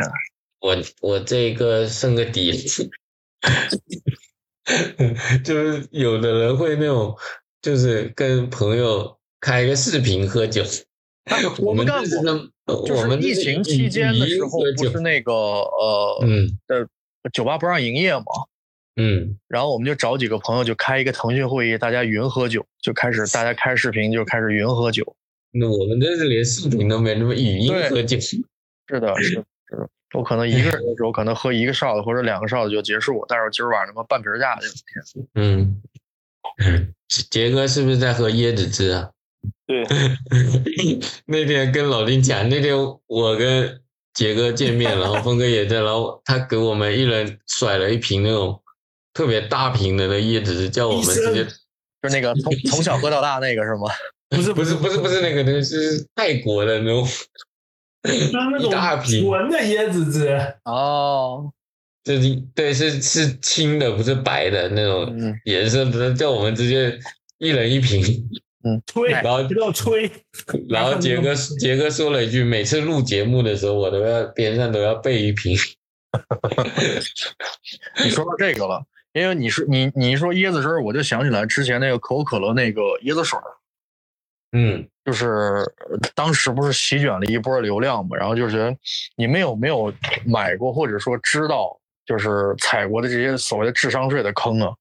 [SPEAKER 4] 我我这个剩个底，就是有的人会那种，就是跟朋友开个视频喝酒。
[SPEAKER 3] 我们干过，
[SPEAKER 4] 这是那
[SPEAKER 3] 就是
[SPEAKER 4] 我们
[SPEAKER 3] 疫情期间的时候不是那个呃
[SPEAKER 4] 嗯
[SPEAKER 3] 酒吧不让营业嘛，
[SPEAKER 4] 嗯
[SPEAKER 3] 然后我们就找几个朋友就开一个腾讯会议，大家云喝酒，就开始大家开视频就开始云喝酒。
[SPEAKER 4] 那我们这是连视频都没，那么语音喝酒。
[SPEAKER 3] 是的，是的，是的。我可能一个人的时候，可能喝一个 shot 或者两个 shot 就结束，但是我今儿晚上他妈半瓶儿下去了，天！
[SPEAKER 4] 嗯，杰哥是不是在喝椰子汁啊？
[SPEAKER 5] 对，
[SPEAKER 4] 那天跟老丁讲，那天我跟杰哥见面，然后峰哥也在，然后他给我们一人甩了一瓶那种特别大瓶的那椰子汁，叫我们直接
[SPEAKER 3] 就那个从从小喝到大那个是吗？
[SPEAKER 1] 不是
[SPEAKER 4] 不是不是不是那个那个是泰国的那种，
[SPEAKER 1] 就 是那
[SPEAKER 4] 一大
[SPEAKER 1] 种
[SPEAKER 4] 瓶。
[SPEAKER 1] 纯的椰子汁，
[SPEAKER 3] 哦，
[SPEAKER 4] 就是对是是青的，不是白的那种
[SPEAKER 3] 嗯，
[SPEAKER 4] 颜色不是，叫我们直接一人一瓶。嗯。
[SPEAKER 1] 吹，
[SPEAKER 4] 然后
[SPEAKER 1] 要吹，
[SPEAKER 4] 然后杰哥杰哥说了一句：“每次录节目的时候，我都要边上都要备一瓶。
[SPEAKER 3] 你说到这个了，因为你说你你一说椰子汁儿，我就想起来之前那个可口可乐那个椰子水儿，”
[SPEAKER 4] 嗯
[SPEAKER 3] 就是呃当时不是席卷了一波流量嘛，然后就是你们有没有买过或者说知道就是踩过的这些所谓的智商税的坑啊？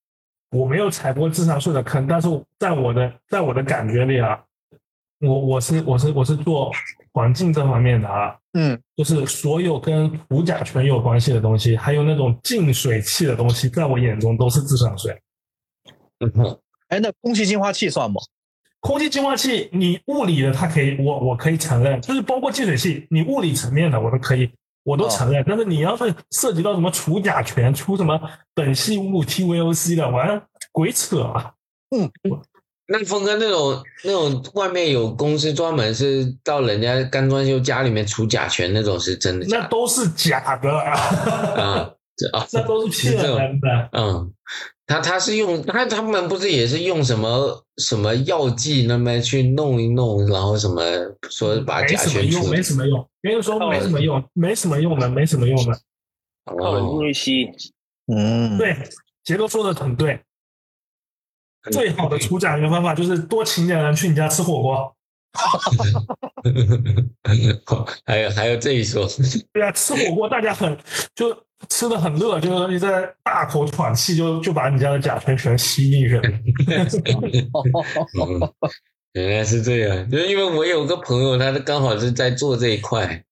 [SPEAKER 1] 我没有踩过智商税的坑，但是在我的在我的感觉里啊，我我是我是我是做环境这方面的啊，
[SPEAKER 3] 嗯，
[SPEAKER 1] 就是所有跟除甲醛有关系的东西，还有那种净水器的东西，在我眼中都是智商税。
[SPEAKER 4] 嗯
[SPEAKER 3] 哎，那空气净化器算吗？
[SPEAKER 1] 空气净化器，你物理的它可以，我我可以承认，就是包括净水器，你物理层面的我都可以，我都承认。但是你要是涉及到什么除甲醛、出什么苯系物 TVOC 的，完鬼扯啊！
[SPEAKER 4] 嗯那峰哥那种那种外面有公司专门是到人家干装修家里面除甲醛那种是真的假的？
[SPEAKER 1] 那都是假的，
[SPEAKER 4] 啊，这啊，
[SPEAKER 1] 那都是骗人的。
[SPEAKER 4] 嗯，他他是用他他们不是也是用什么什么药剂那么去弄一弄，然后什么说把
[SPEAKER 1] 没
[SPEAKER 4] 甲
[SPEAKER 1] 什么用，
[SPEAKER 4] 醛除
[SPEAKER 1] 没什么用。跟你说没什么用，没什么用的，没什么用的。
[SPEAKER 5] 靠人进去吸，
[SPEAKER 3] 嗯，
[SPEAKER 1] 对，杰哥说的很对。最好的除甲醛方法就是多请点人去你家吃火锅。
[SPEAKER 4] 还有还有这一说，
[SPEAKER 1] 对啊，吃火锅大家很就吃的很乐，就是你在大口喘气就，就把你家的甲醛全吸进去了。
[SPEAKER 4] 嗯，原来是这样，就是因为我有个朋友，他刚好是在做这一块，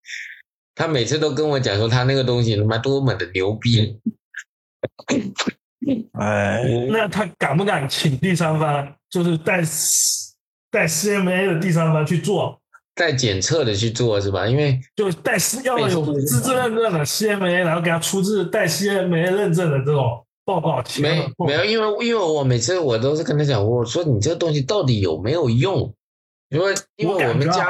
[SPEAKER 4] 他每次都跟我讲说他那个东西他妈多么的牛逼，
[SPEAKER 3] 哎，
[SPEAKER 1] 那他敢不敢请第三方，就是带带 CMA 的第三方去做？
[SPEAKER 4] 带检测的去做是吧？因为
[SPEAKER 1] 就带要有资质认证的 CMA，然后给他出自带 CMA 认证的这种报告。
[SPEAKER 4] 没没有，因为因为我每次我都是跟他讲，我说你这个东西到底有没有用？因为因为我们家，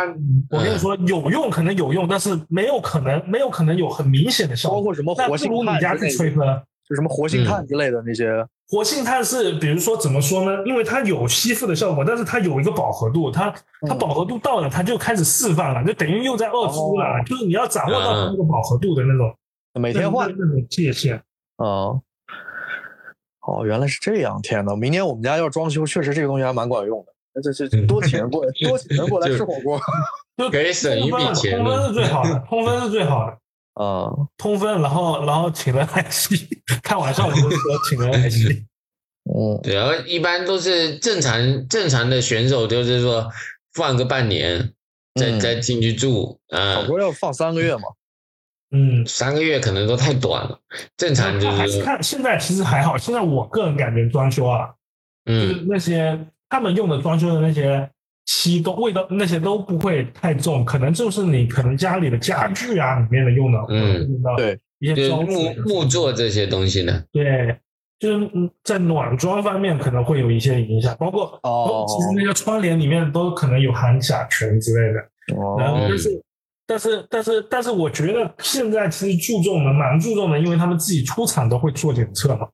[SPEAKER 1] 我跟你说有用可能有用，但是没有可能没有可能有很明显的效果。
[SPEAKER 3] 包括什么活性
[SPEAKER 1] 不如你家去吹风，
[SPEAKER 3] 就什么活性炭之类的那些。
[SPEAKER 1] 活性炭是，比如说怎么说呢？因为它有吸附的效果，但是它有一个饱和度，它它饱和度到了，它就开始释放了，就等于又在二出了。就是你要掌握到那个饱和度的那种，
[SPEAKER 3] 每天换
[SPEAKER 1] 那种界限。
[SPEAKER 3] 哦，哦，原来是这样！天呐，明年我们家要装修，确实这个东西还蛮管用的。那这这多请人过来，多请人过来吃火锅，
[SPEAKER 1] 就
[SPEAKER 4] 可以省一笔钱。
[SPEAKER 1] 通风是最好的，通风是最好的。
[SPEAKER 3] 啊，
[SPEAKER 1] 通风，然后然后请人来吸，开玩笑，我就说请人来吸。
[SPEAKER 3] 嗯，
[SPEAKER 4] 对，然后一般都是正常正常的选手，就是说放个半年，再再进去住啊。
[SPEAKER 3] 好多要放三个月嘛？
[SPEAKER 1] 嗯，
[SPEAKER 4] 三个月可能都太短了。正常就是
[SPEAKER 1] 看现在其实还好，现在我个人感觉装修啊，就是那些他们用的装修的那些。漆都味道那些都不会太重，可能就是你可能家里的家具啊里面的用的，
[SPEAKER 4] 嗯，
[SPEAKER 3] 对，
[SPEAKER 1] 一些
[SPEAKER 4] 木木做这些东西呢，
[SPEAKER 1] 对，就是在暖装方面可能会有一些影响，包括
[SPEAKER 3] 哦，
[SPEAKER 1] 其实那个窗帘里面都可能有含甲醛之类的，
[SPEAKER 3] 哦，
[SPEAKER 1] 然后但是但是但是但是我觉得现在其实注重的蛮注重的，因为他们自己出厂都会做检测嘛，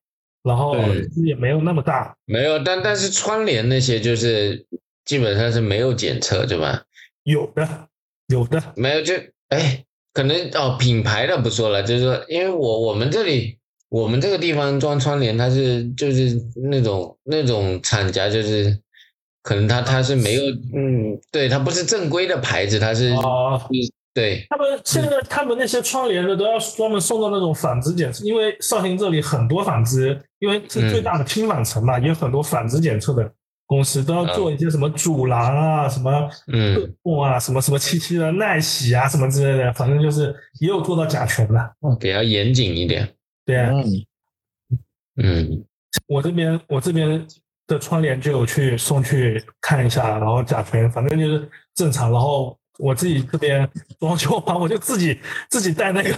[SPEAKER 1] 然后也没有那么大，
[SPEAKER 4] 没有，但但是窗帘那些就是。基本上是没有检测，对吧？
[SPEAKER 1] 有的，有的，
[SPEAKER 4] 没有就哎，可能哦，品牌的不说了，就是说，因为我我们这里我们这个地方装窗帘，它是就是那种那种厂家，就是可能它它是没有，嗯，对，它不是正规的牌子，它是
[SPEAKER 1] 哦，
[SPEAKER 4] 对。
[SPEAKER 1] 他们现在他们那些窗帘的都要专门送到那种纺织检测，因为绍兴这里很多纺织，因为是最大的拼纺城嘛，也有很多纺织检测的。公司都要做一些什么阻狼啊，什么
[SPEAKER 4] 嗯。
[SPEAKER 1] 啊，什么什么七七的耐洗啊，什么之类的，反正就是也有做到甲醛的，
[SPEAKER 4] 比较严谨一点。
[SPEAKER 1] 对啊，
[SPEAKER 4] 嗯，
[SPEAKER 1] 我这边我这边的窗帘就有去送去看一下，然后甲醛反正就是正常，然后我自己这边装修完我就自己自己带那个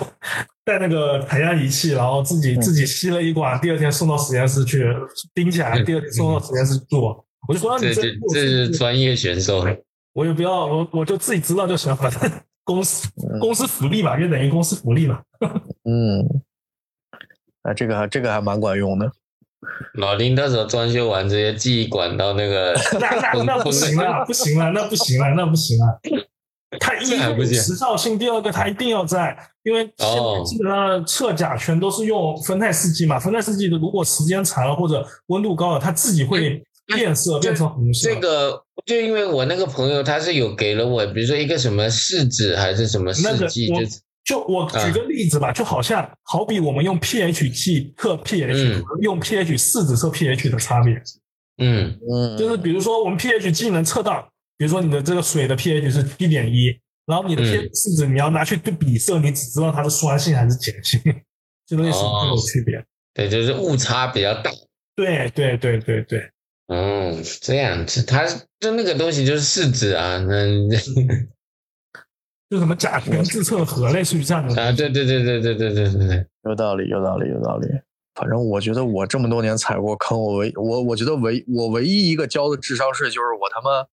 [SPEAKER 1] 带那个采样仪器，然后自己自己吸了一管，第二天送到实验室去钉起来，第二天送到实验室做。我就说，
[SPEAKER 4] 这这这是专业选手，
[SPEAKER 1] 我也不要，我我就自己知道就行了，反正 公司公司福利嘛，就等于公司福利嘛。
[SPEAKER 3] 嗯，啊，这个还这个还蛮管用的。
[SPEAKER 4] 老丁到时候装修完直接寄管到那个，
[SPEAKER 1] 那那那不行了，不行了，那不行了，那不行了。他一个时效性，第二个他一定要在，因为现在基本上测甲醛都是用酚酞试剂嘛，酚酞试剂的如果时间长了或者温度高了，它自己会。变色变成红色。
[SPEAKER 4] 这个就因为我那个朋友他是有给了我，比如说一个什么试纸还是什么试剂，就
[SPEAKER 1] 就我举个例子吧，就好像好比我们用 pH 计测 pH，用 pH 试纸测 pH 的差别。
[SPEAKER 4] 嗯
[SPEAKER 3] 嗯，
[SPEAKER 1] 就是比如说我们 pH 计能测到，比如说你的这个水的 pH 是七点一，然后你的 pH 试纸你要拿去对比色，你只知道它是酸性还是碱性，这东西是没有区别。
[SPEAKER 4] 对，就是误差比较大。
[SPEAKER 1] 对对对对对。
[SPEAKER 4] 嗯，这样子，它就那个东西就是试纸啊，那
[SPEAKER 1] 就什么甲醛自测盒，类似于这样的
[SPEAKER 4] 啊，对对对对对对对对对，
[SPEAKER 3] 有道理，有道理，有道理。反正我觉得我这么多年踩过坑，我唯我我觉得唯我唯一一个交的智商税就是我他妈，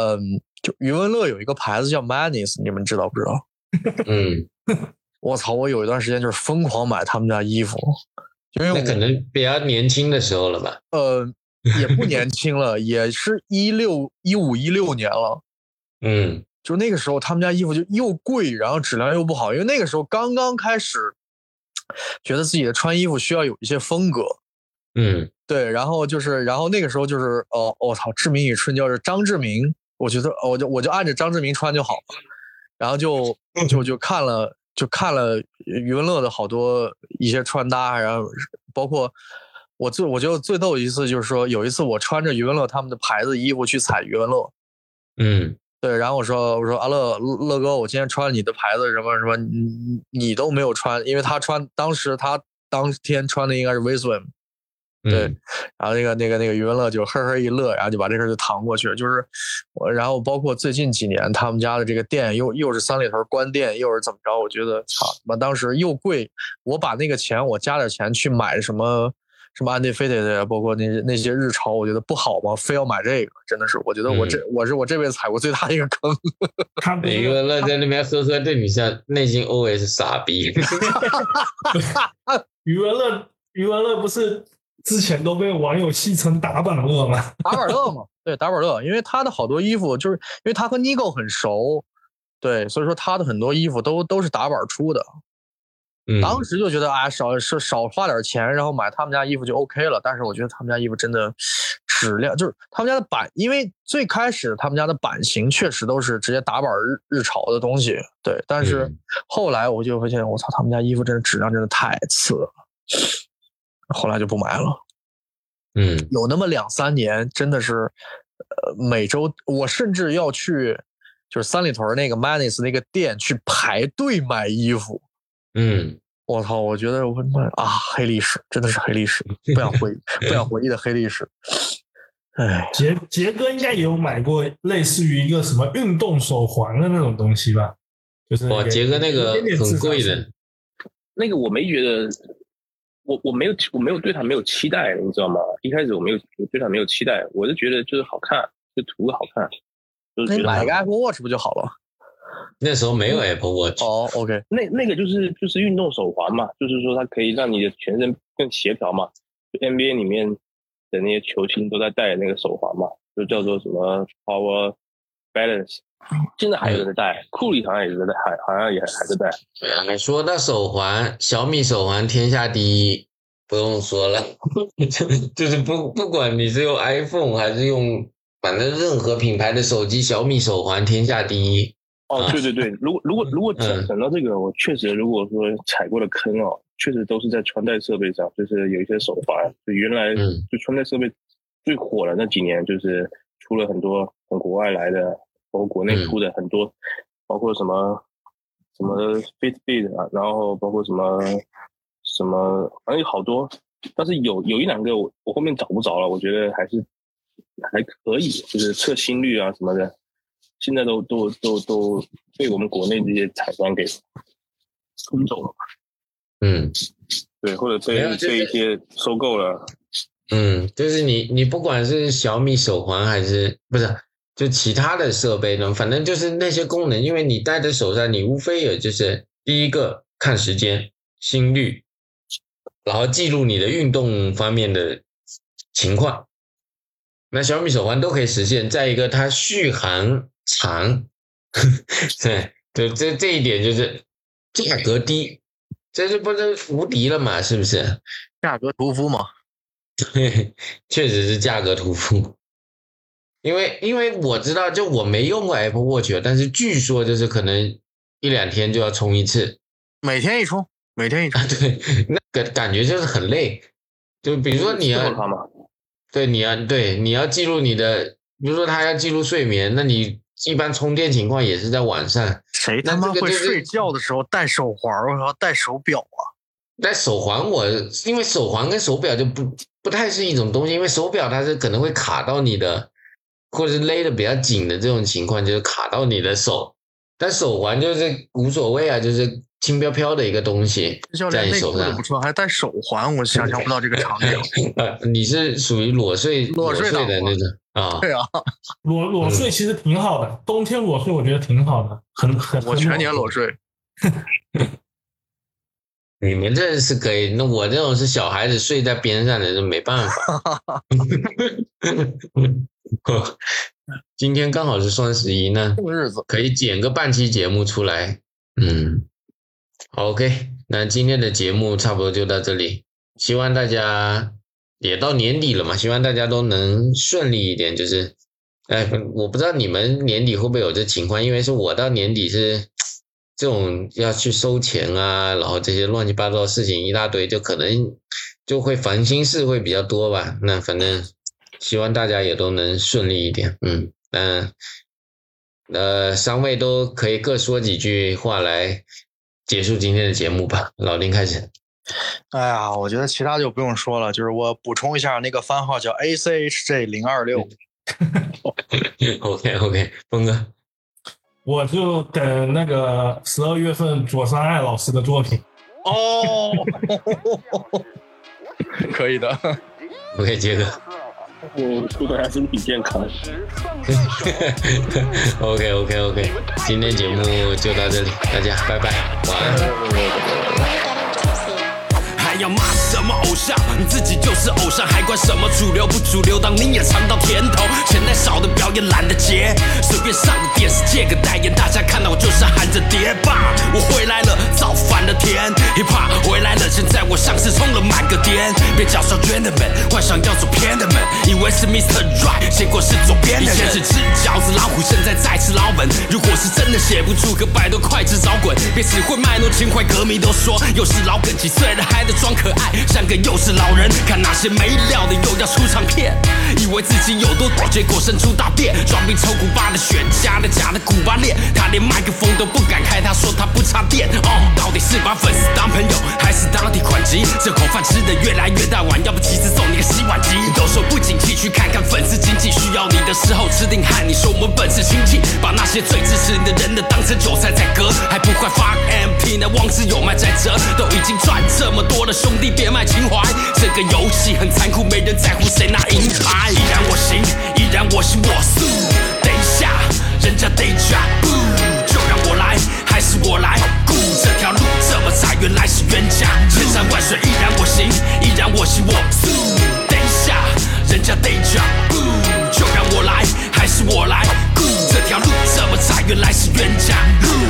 [SPEAKER 3] 嗯，就余文乐有一个牌子叫 Manis，你们知道不知道？
[SPEAKER 4] 嗯，
[SPEAKER 3] 我操，我有一段时间就是疯狂买他们家衣服。因为可
[SPEAKER 4] 能比较年轻的时候了吧？
[SPEAKER 3] 呃也不年轻了，也是一六一五一六年了。
[SPEAKER 4] 嗯
[SPEAKER 3] 就那个时候，他们家衣服就又贵，然后质量又不好，因为那个时候刚刚开始，觉得自己的穿衣服需要有一些风格。
[SPEAKER 4] 嗯
[SPEAKER 3] 对，然后就是，然后那个时候就是，哦，我、操，志明与春娇是张志明，我觉得我就我就按着张志明穿就好了，然后就就就看了就看了余文乐的好多一些穿搭，然后包括我最我觉得最逗一次就是说，有一次我穿着余文乐他们的牌子衣服去踩余文乐，
[SPEAKER 4] 嗯
[SPEAKER 3] 对，然后我说我说阿乐乐乐哥，我今天穿了你的牌子什么什么，你你你都没有穿，因为他穿当时他当天穿的应该是 Viswim，。对
[SPEAKER 4] 嗯
[SPEAKER 3] 然后那个那个那个余文乐就呵呵一乐，然后就把这事儿就搪过去了。就是我，然后包括最近几年他们家的这个店又又是三里屯关店，又是怎么着？我觉得操他妈当时又贵，我把那个钱我加点钱去买什么什么 Undefeated 呀，包括那些那些日潮，我觉得不好吗？非要买这个，真的是我觉得我这、我是我这辈子踩过最大的一个坑。
[SPEAKER 1] 他不是
[SPEAKER 4] 一个乐在那边呵呵对你像内心 OS 傻逼。
[SPEAKER 1] 余文乐，余文乐不是之前都被网友戏称打板乐吗？
[SPEAKER 3] 打板乐嘛，对，打板乐，因为他的好多衣服就是因为他和 Nigo 很熟，对，所以说他的很多衣服都都是打板出的。
[SPEAKER 4] 嗯，
[SPEAKER 3] 当时就觉得啊，少少少花点钱，然后买他们家衣服就 OK 了。但是我觉得他们家衣服真的质量，就是他们家的版，因为最开始他们家的版型确实都是直接打板日日潮的东西，对。但是
[SPEAKER 4] 嗯
[SPEAKER 3] 后来我就发现，我操，他们家衣服真的质量真的太次了，后来就不买了。
[SPEAKER 4] 嗯
[SPEAKER 3] 有那么两三年，真的是，呃，每周我甚至要去，就是三里屯那个 Manis 那个店去排队买衣服。
[SPEAKER 4] 嗯
[SPEAKER 3] 我操！我觉得我他妈啊，黑历史真的是黑历史，不想回 不想回忆的黑历史。哎，
[SPEAKER 1] 杰杰哥应该也有买过类似于一个什么运动手环的那种东西吧？就是
[SPEAKER 4] 哇，杰哥那个很贵的，
[SPEAKER 5] 那个我没觉得，我我没有我没有对他没有期待，你知道吗？一开始我没有我对他没有期待，我就觉得就是好看，就图个好看，就是
[SPEAKER 3] 买个 Apple Watch 不就好了？
[SPEAKER 4] 那时候没有 Apple Watch。
[SPEAKER 3] 哦，OK，
[SPEAKER 5] 那那个就是就是运动手环嘛，就是说它可以让你的全身更协调嘛。就 NBA 里面的那些球星都在戴那个手环嘛，就叫做什么 Power Balance。现在还有人在戴，库里好像也是在戴，还好像也还在戴。
[SPEAKER 4] 哎，说到手环，小米手环天下第一，不用说了，就就是不不管你是用 iPhone 还是用，反正任何品牌的手机，小米手环天下第一。
[SPEAKER 5] 哦
[SPEAKER 4] 啊，
[SPEAKER 5] 对对对，如果如果如果讲
[SPEAKER 4] 嗯。
[SPEAKER 5] 讲到这个，我确实如果说踩过的坑哦，确实都是在穿戴设备上，就是有一些手环，就原来
[SPEAKER 4] 嗯。
[SPEAKER 5] 就穿戴设备最火的那几年，就是出了很多从国外来的，包括国内
[SPEAKER 4] 嗯。
[SPEAKER 5] 出的很多，包括什么什么 Fitbit 啊，然后包括什么什么，反正有好多，但是有有一两个我我后面找不着了，我觉得还是还可以，就是测心率啊什么的，现在都都都都被我们国内这些厂商给冲走了，
[SPEAKER 4] 嗯
[SPEAKER 5] 对，或者被被一些收购了，
[SPEAKER 4] 嗯，就是你你不管是小米手环还是不是，就其他的设备呢，反正就是那些功能，因为你戴在手上，你无非也就是第一个看时间、心率，然后记录你的运动方面的情况。那小米手环都可以实现。再一个，它续航长，对对，这这一点就是价格低，这是不是无敌了嘛？是不是？
[SPEAKER 3] 价格屠夫嘛。
[SPEAKER 4] 对，确实是价格屠夫。因为因为我知道，就我没用过 Apple Watch，但是据说就是可能一两天就要充一次
[SPEAKER 3] 每天一充，每天一充
[SPEAKER 4] 啊，。对，那个感觉就是很累。就比如说你要对你要对你要记录你的，比如说他要记录睡眠，那你一般充电情况也是在晚上。
[SPEAKER 3] 谁他妈会睡觉的时候戴手环儿？我操，戴手表啊！
[SPEAKER 4] 戴手环我因为手环跟手表就不不太是一种东西，因为手表它是可能会卡到你的，或者是勒的比较紧的这种情况，就是卡到你的手。但手环就是无所谓啊，就是轻飘飘的一个东西在你手上
[SPEAKER 3] 不。错，还戴手环，我想象不到这个场景。
[SPEAKER 4] 呃，你是属于裸睡
[SPEAKER 3] 裸睡
[SPEAKER 4] 的那种啊？
[SPEAKER 3] 对啊，
[SPEAKER 1] 裸裸睡其实挺好的，冬天裸睡我觉得挺好的，很很
[SPEAKER 3] 我全年裸。睡。
[SPEAKER 4] 你们这是可以，那我这种是小孩子睡在边上的，就没办法。今天刚好是双十一呢，
[SPEAKER 3] 过日子。
[SPEAKER 4] 可以剪个半期节目出来。嗯好，OK，那今天的节目差不多就到这里，希望大家也到年底了嘛，希望大家都能顺利一点。就是，哎，我不知道你们年底会不会有这情况，因为是我到年底是 这种要去收钱啊，然后这些乱七八糟的事情一大堆，就可能就会烦心事会比较多吧。那反正希望大家也都能顺利一点。嗯，那呃，三位都可以各说几句话来结束今天的节目吧。老丁开始。
[SPEAKER 3] 哎呀，我觉得其他就不用说了，就是我补充一下，那个番号叫 A C H J 零二六。
[SPEAKER 4] OK OK，峰哥，
[SPEAKER 1] 我就等那个十二月份左三爱老师的作品。
[SPEAKER 3] 哦，可以的。
[SPEAKER 4] OK，杰哥
[SPEAKER 5] 我祝大家身体健康。
[SPEAKER 4] ，OK OK OK，今天节目就到这里，大家拜拜，晚安。
[SPEAKER 6] 要骂什么偶像？你自己就是偶像，还管什么主流不主流？当你也尝到甜头，钱太少的表演懒得接，随便上个电视借个代言，大家看到我就是喊着碟吧，我回来了，造反了天，hiphop 回来了，现在我像是充了满个点，别叫嚣 gentleman，幻想要走偏的门，以为是 Mr. Right，结果是左边的人。以前是吃饺子老虎，现在在吃老本。如果是真的写不出个百多快只找滚，别只会卖弄情怀，歌迷都说又是老梗，几岁了还得装可爱，像个幼稚老人。看那些没料的又要出唱片，以为自己有多屌，结果生出大便。装逼抽古巴的选假的假的古巴链，他连麦克风都不敢开，他说他不插电。哦，到底是把粉丝当朋友，还是当提款机？这口饭吃的越来越大碗，要不其实送你个洗碗机。都说不景气，去看看粉丝经济，需要你的时候吃定汉。你说我们本是亲戚，把那些最支持你的人的当成韭菜在割，还不快发 MP 那妄自有卖在折，都已经赚这么多了，兄弟别卖情怀。这个游戏很残酷，没人在乎谁拿银牌。依然我行，依然我行我素。等一下，人家 day job，不就让我来，还是我来？这条路这么窄，原来是冤家。千山万水依然我行，依然我行我素。等一下，人家 day job，不就让我来，还是我来？这条路这么窄，原来是冤家。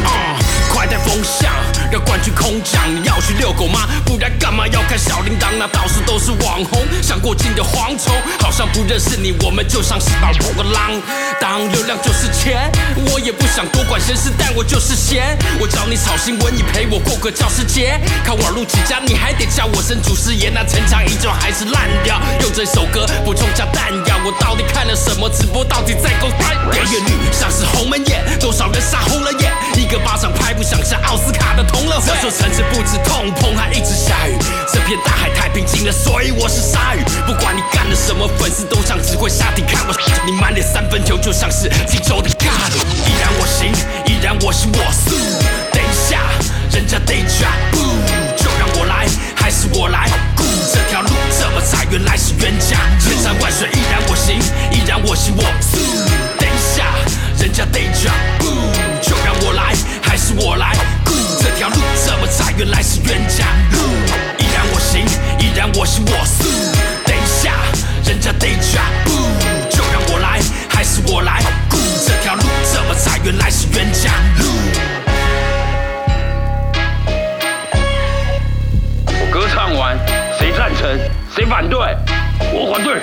[SPEAKER 6] 啊、快带风向，要冠军空降。你要去遛狗吗？不然干嘛要看小铃铛？那到处都是网红，像过境的蝗虫，好像不认识你，我们就像是老破狼。当流量就是钱，我也不想多管闲事，但我就是闲。我教你炒新闻，你陪我过个教师节。看网路起家，你还得叫我声祖师爷。那城墙依旧还是烂掉，用这首歌补充下弹药。我到底看了什么直播？到底在勾拍？点阅率像是鸿门宴，多少人杀红了眼，一个巴掌拍不响，像奥斯卡的同乐会。这座城市不止痛碰，还一直下雨。这片大海太平静了，所以我是鲨鱼。不管你干了什么，粉丝都像只会下地看我。你满脸三分球，就像是荆州的咖喱。依然我行，依然我行我素。等一下，人家 day job，不就让我来，还是我来？这条路这么窄，原来是冤家。千山万水依然我行，依然我行我素。等一下，人家 day job，不就让我来，还是我来？这条路这么窄，原来是冤家。路依然我行，依然我行我素。等一下，人家 day job，不就让我来，还是我来？这条路这么窄，原来是冤家。路。
[SPEAKER 7] 我歌唱完，谁赞成，谁反对？我反对。